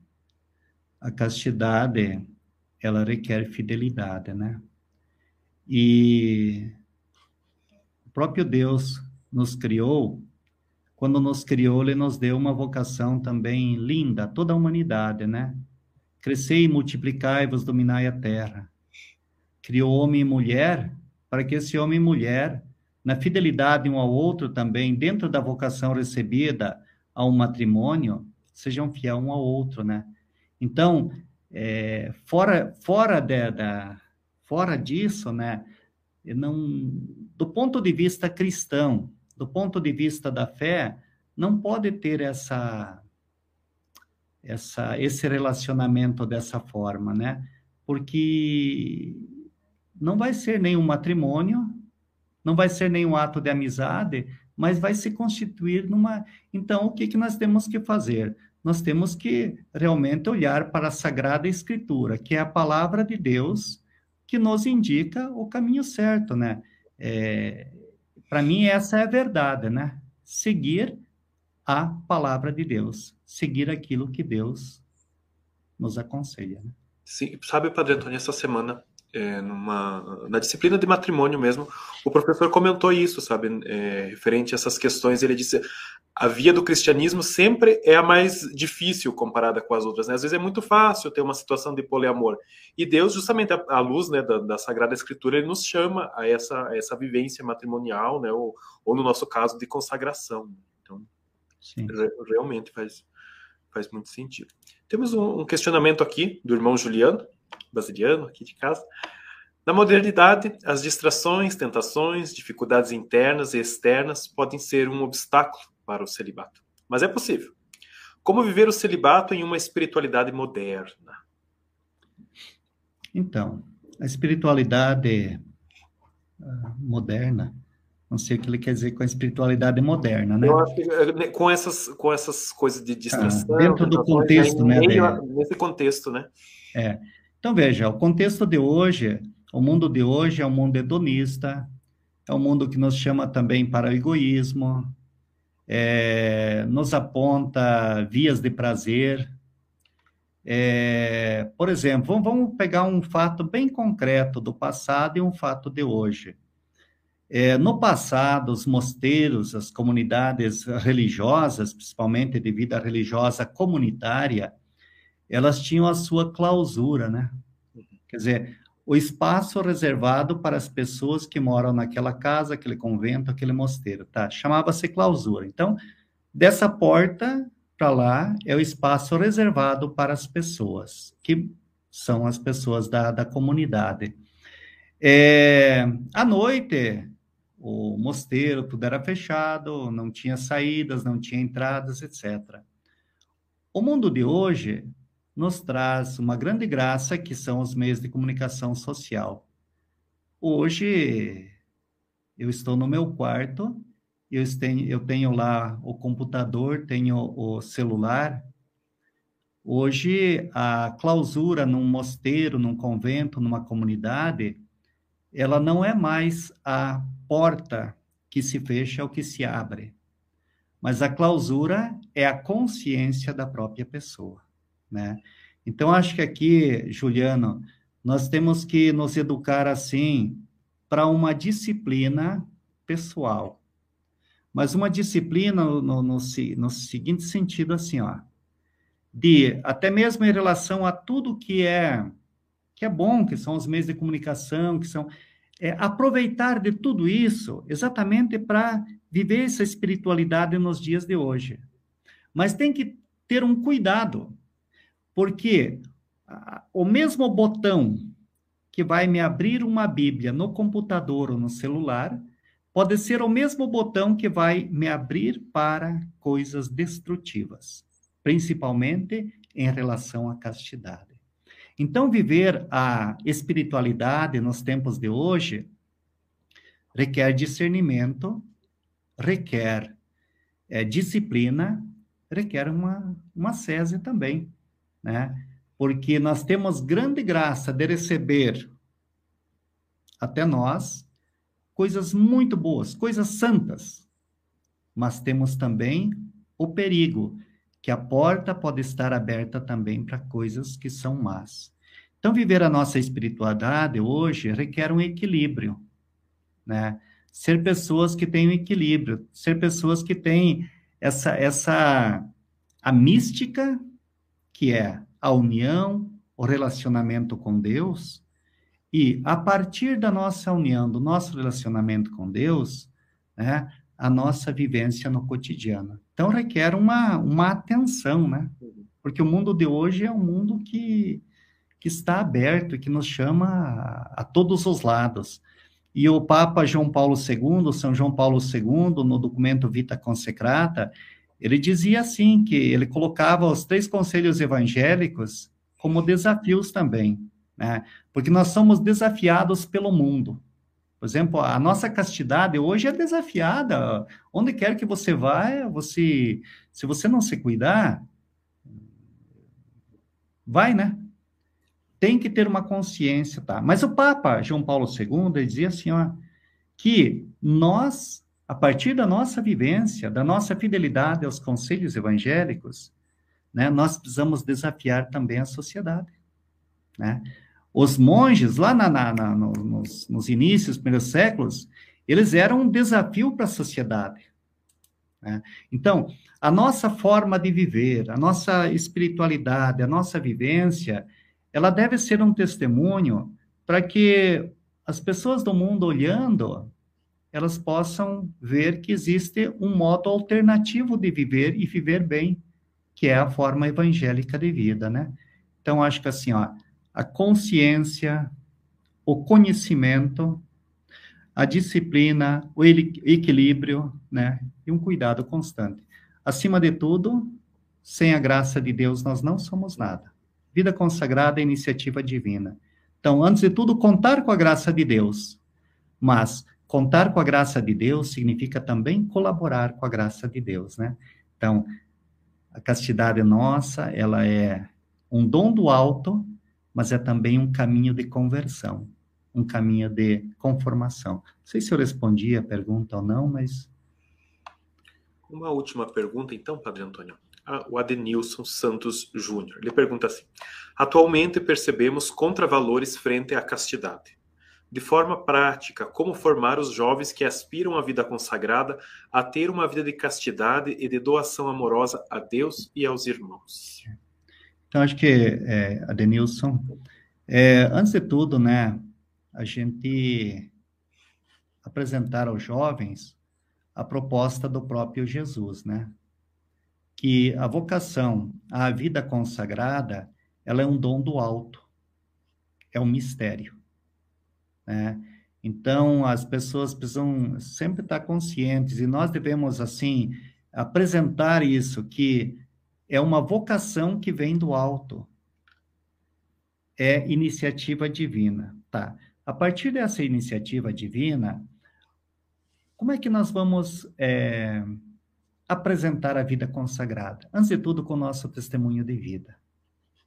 a castidade, ela requer fidelidade, né? E o próprio Deus nos criou, quando nos criou, ele nos deu uma vocação também linda, toda a humanidade, né? Crescei e multiplicai-vos, dominai a terra. Criou homem e mulher para que esse homem e mulher, na fidelidade um ao outro também, dentro da vocação recebida ao matrimônio, sejam fiel um ao outro, né? Então, é, fora fora de, da fora disso, né? Não, do ponto de vista cristão, do ponto de vista da fé, não pode ter essa, essa, esse relacionamento dessa forma, né? Porque não vai ser nenhum matrimônio, não vai ser nenhum ato de amizade, mas vai se constituir numa. Então, o que, que nós temos que fazer? Nós temos que realmente olhar para a Sagrada Escritura, que é a palavra de Deus que nos indica o caminho certo, né? É, para mim, essa é a verdade, né? Seguir a palavra de Deus, seguir aquilo que Deus nos aconselha. Né? Sim, sabe, Padre Antônio, essa semana, é, numa, na disciplina de matrimônio mesmo, o professor comentou isso, sabe, é, referente a essas questões. Ele disse: a via do cristianismo sempre é a mais difícil comparada com as outras. Né? Às vezes é muito fácil ter uma situação de poliamor. E Deus, justamente à luz né, da, da, Sagrada Escritura, ele nos chama a essa, a essa vivência matrimonial, né? ou, ou, no nosso caso, de consagração. Então, Sim. realmente faz, faz muito sentido. Temos um, questionamento aqui do irmão Juliano, basiliano, aqui de casa. Na modernidade, as distrações, tentações, dificuldades internas e externas podem ser um obstáculo para o celibato. Mas é possível. Como viver o celibato em uma espiritualidade moderna? Então, a espiritualidade uh, moderna não sei o que ele quer dizer com a espiritualidade moderna, né? Eu acho que eh, com essas, com essas coisas de distração. Ah, dentro do contexto, né? Meio, nesse contexto, né? É. Então, veja, o contexto de hoje, o mundo de hoje é um mundo hedonista, é um mundo que nos chama também para o egoísmo, é, nos aponta vias de prazer. É, por exemplo, vamos pegar um fato bem concreto do passado e um fato de hoje. É, no passado, os mosteiros, as comunidades religiosas, principalmente de vida religiosa comunitária, elas tinham a sua clausura, né? Quer dizer, o espaço reservado para as pessoas que moram naquela casa, aquele convento, aquele mosteiro, tá? Chamava-se clausura. Então, dessa porta para lá é o espaço reservado para as pessoas, que são as pessoas da, da comunidade. É, à noite, o mosteiro, tudo era fechado, não tinha saídas, não tinha entradas, etc. O mundo de hoje nos traz uma grande graça que são os meios de comunicação social. Hoje eu estou no meu quarto, eu tenho, eu tenho lá o computador, tenho o celular. Hoje a clausura num mosteiro, num convento, numa comunidade, ela não é mais a porta que se fecha ou que se abre, mas a clausura é a consciência da própria pessoa, né? Então acho que aqui, Juliano, nós temos que nos educar assim para uma disciplina pessoal, mas uma disciplina no, no, no, no seguinte sentido assim, ó, de até mesmo em relação a tudo que é que é bom, que são os meios de comunicação, que são é, aproveitar de tudo isso exatamente para viver essa espiritualidade nos dias de hoje. Mas tem que ter um cuidado, porque o mesmo botão que vai me abrir uma Bíblia no computador ou no celular pode ser o mesmo botão que vai me abrir para coisas destrutivas, principalmente em relação à castidade. Então, viver a espiritualidade nos tempos de hoje requer discernimento, requer é, disciplina, requer uma, uma sese também, né? Porque nós temos grande graça de receber até nós coisas muito boas, coisas santas, mas temos também o perigo que a porta pode estar aberta também para coisas que são más. Então, viver a nossa espiritualidade hoje requer um equilíbrio, né? Ser pessoas que têm um equilíbrio, ser pessoas que têm essa, essa a mística, que é a união, o relacionamento com Deus, e a partir da nossa união, do nosso relacionamento com Deus, né, a nossa vivência no cotidiano. Então requer uma, uma atenção, né? Porque o mundo de hoje é um mundo que, que está aberto que nos chama a, a todos os lados. E o Papa João Paulo II, São João Paulo II, no documento Vita Consecrata, ele dizia assim que ele colocava os três conselhos evangélicos como desafios também, né? Porque nós somos desafiados pelo mundo. Por exemplo, a nossa castidade hoje é desafiada. Onde quer que você vá, você, se você não se cuidar, vai, né? Tem que ter uma consciência, tá? Mas o Papa João Paulo II dizia assim, ó, que nós, a partir da nossa vivência, da nossa fidelidade aos conselhos evangélicos, né, nós precisamos desafiar também a sociedade, né? Os monges, lá na, na, na, nos, nos inícios, primeiros séculos, eles eram um desafio para a sociedade. Né? Então, a nossa forma de viver, a nossa espiritualidade, a nossa vivência, ela deve ser um testemunho para que as pessoas do mundo olhando, elas possam ver que existe um modo alternativo de viver e viver bem, que é a forma evangélica de vida, né? Então, acho que assim, ó, a consciência, o conhecimento, a disciplina, o equilíbrio, né? E um cuidado constante. Acima de tudo, sem a graça de Deus, nós não somos nada. Vida consagrada é iniciativa divina. Então, antes de tudo, contar com a graça de Deus. Mas contar com a graça de Deus significa também colaborar com a graça de Deus, né? Então, a castidade nossa, ela é um dom do alto, mas é também um caminho de conversão, um caminho de conformação. Não sei se eu respondi a pergunta ou não, mas. Uma última pergunta, então, Padre Antônio. Ah, o Adenilson Santos Júnior. Ele pergunta assim: Atualmente percebemos contravalores frente à castidade. De forma prática, como formar os jovens que aspiram à vida consagrada a ter uma vida de castidade e de doação amorosa a Deus e aos irmãos? Então, acho que, é, Adenilson, é, antes de tudo, né, a gente apresentar aos jovens a proposta do próprio Jesus, né? Que a vocação à vida consagrada, ela é um dom do alto, é um mistério. Né? Então, as pessoas precisam sempre estar conscientes, e nós devemos, assim, apresentar isso, que é uma vocação que vem do alto, é iniciativa divina, tá? A partir dessa iniciativa divina, como é que nós vamos é, apresentar a vida consagrada? Antes de tudo, com o nosso testemunho de vida.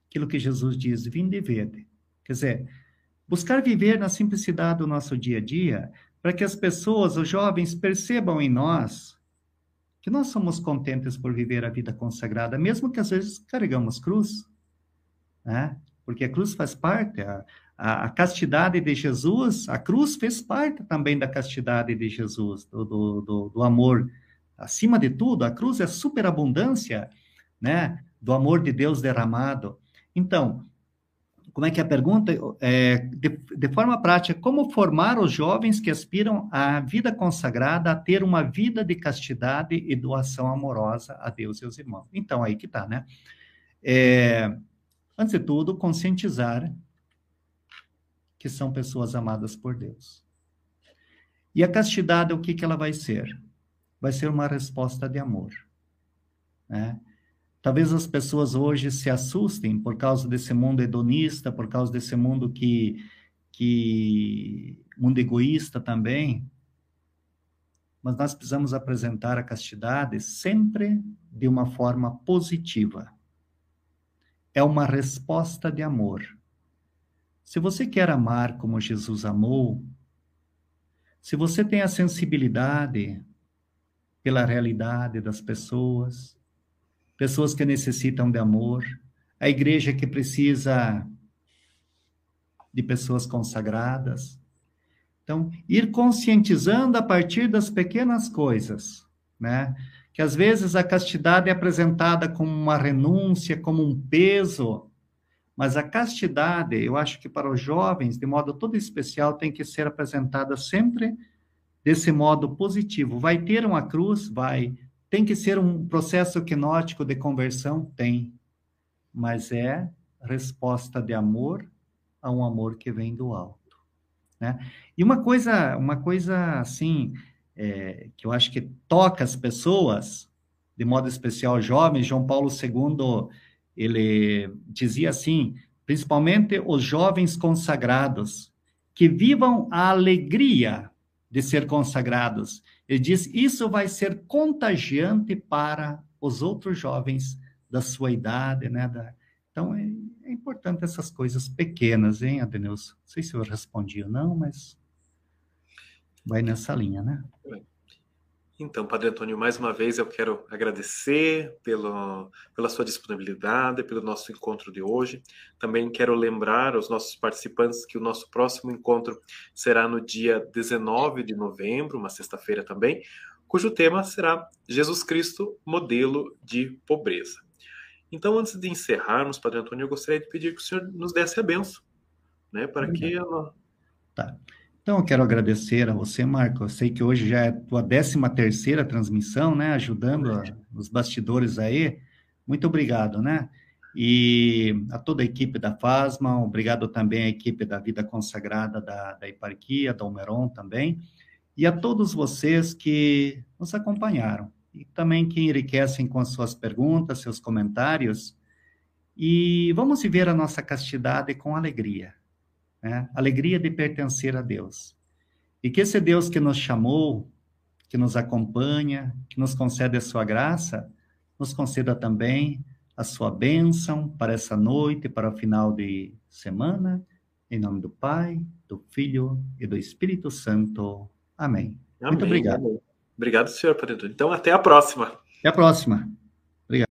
Aquilo que Jesus diz, vinde e vede. Quer dizer, Buscar viver na simplicidade do nosso dia a dia, para que as pessoas, os jovens, percebam em nós que nós somos contentes por viver a vida consagrada, mesmo que às vezes carregamos cruz, né? Porque a cruz faz parte, a, a, a castidade de Jesus, a cruz fez parte também da castidade de Jesus, do, do, do, do amor. Acima de tudo, a cruz é superabundância, né? Do amor de Deus derramado. Então, como é que é a pergunta? É, de, de, forma prática, como formar os jovens que aspiram à vida consagrada a ter uma vida de castidade e doação amorosa a Deus e aos irmãos? Então, aí que tá, né? É, antes de tudo, conscientizar que são pessoas amadas por Deus. E a castidade, o que, que ela vai ser? Vai ser uma resposta de amor. Né? Talvez as pessoas hoje se assustem por causa desse mundo hedonista, por causa desse mundo que, que mundo egoísta também. Mas nós precisamos apresentar a castidade sempre de uma forma positiva. É uma resposta de amor. Se você quer amar como Jesus amou, se você tem a sensibilidade pela realidade das pessoas, pessoas que necessitam de amor, a igreja que precisa de pessoas consagradas. Então, ir conscientizando a partir das pequenas coisas, né? Que às vezes a castidade é apresentada como uma renúncia, como um peso, mas a castidade, eu acho que para os jovens, de modo todo especial, tem que ser apresentada sempre desse modo positivo. Vai ter uma cruz? Vai. Tem que ser um processo quenótico de conversão? Tem. Mas é resposta de amor a um amor que vem do alto. Né? E uma coisa, uma coisa assim, é, que eu acho que toca as pessoas, de modo especial jovens, João Paulo II, ele dizia assim, principalmente os jovens consagrados, que vivam a alegria de ser consagrados ele diz: isso vai ser contagiante para os outros jovens da sua idade, né? Da... Então é, é, importante essas coisas pequenas, hein, Adenilson? Não sei se eu respondi ou não, mas vai nessa linha, né? Então, Padre Antônio, mais uma vez eu quero agradecer pelo, pela sua disponibilidade, pelo nosso encontro de hoje. Também quero lembrar aos nossos participantes que o nosso próximo encontro será no dia 19 de novembro, uma sexta-feira também, cujo tema será Jesus Cristo, modelo de pobreza. Então, antes de encerrarmos, Padre Antônio, eu gostaria de pedir que o senhor nos desse a benção, né, para que... Ela... Tá. Então, eu quero agradecer a você, Marco. Eu sei que hoje já é a tua 13 terceira transmissão, né? Ajudando a, os bastidores aí. Muito obrigado, né? E a toda a equipe da FASMA, obrigado também à equipe da Vida Consagrada da, da Eparquia, da Omeron também, e a todos vocês que nos acompanharam e também que enriquecem com suas perguntas, seus comentários. E vamos viver a nossa castidade com alegria, né? Alegria de pertencer a Deus. E que esse Deus que nos chamou, que nos acompanha, que nos concede a sua graça, nos conceda também a sua bênção para essa noite, para o final de semana. Em nome do Pai, do Filho e do Espírito Santo. Amém. Amém. Muito obrigado. Obrigado, senhor Padre. Então, até a próxima. Até a próxima.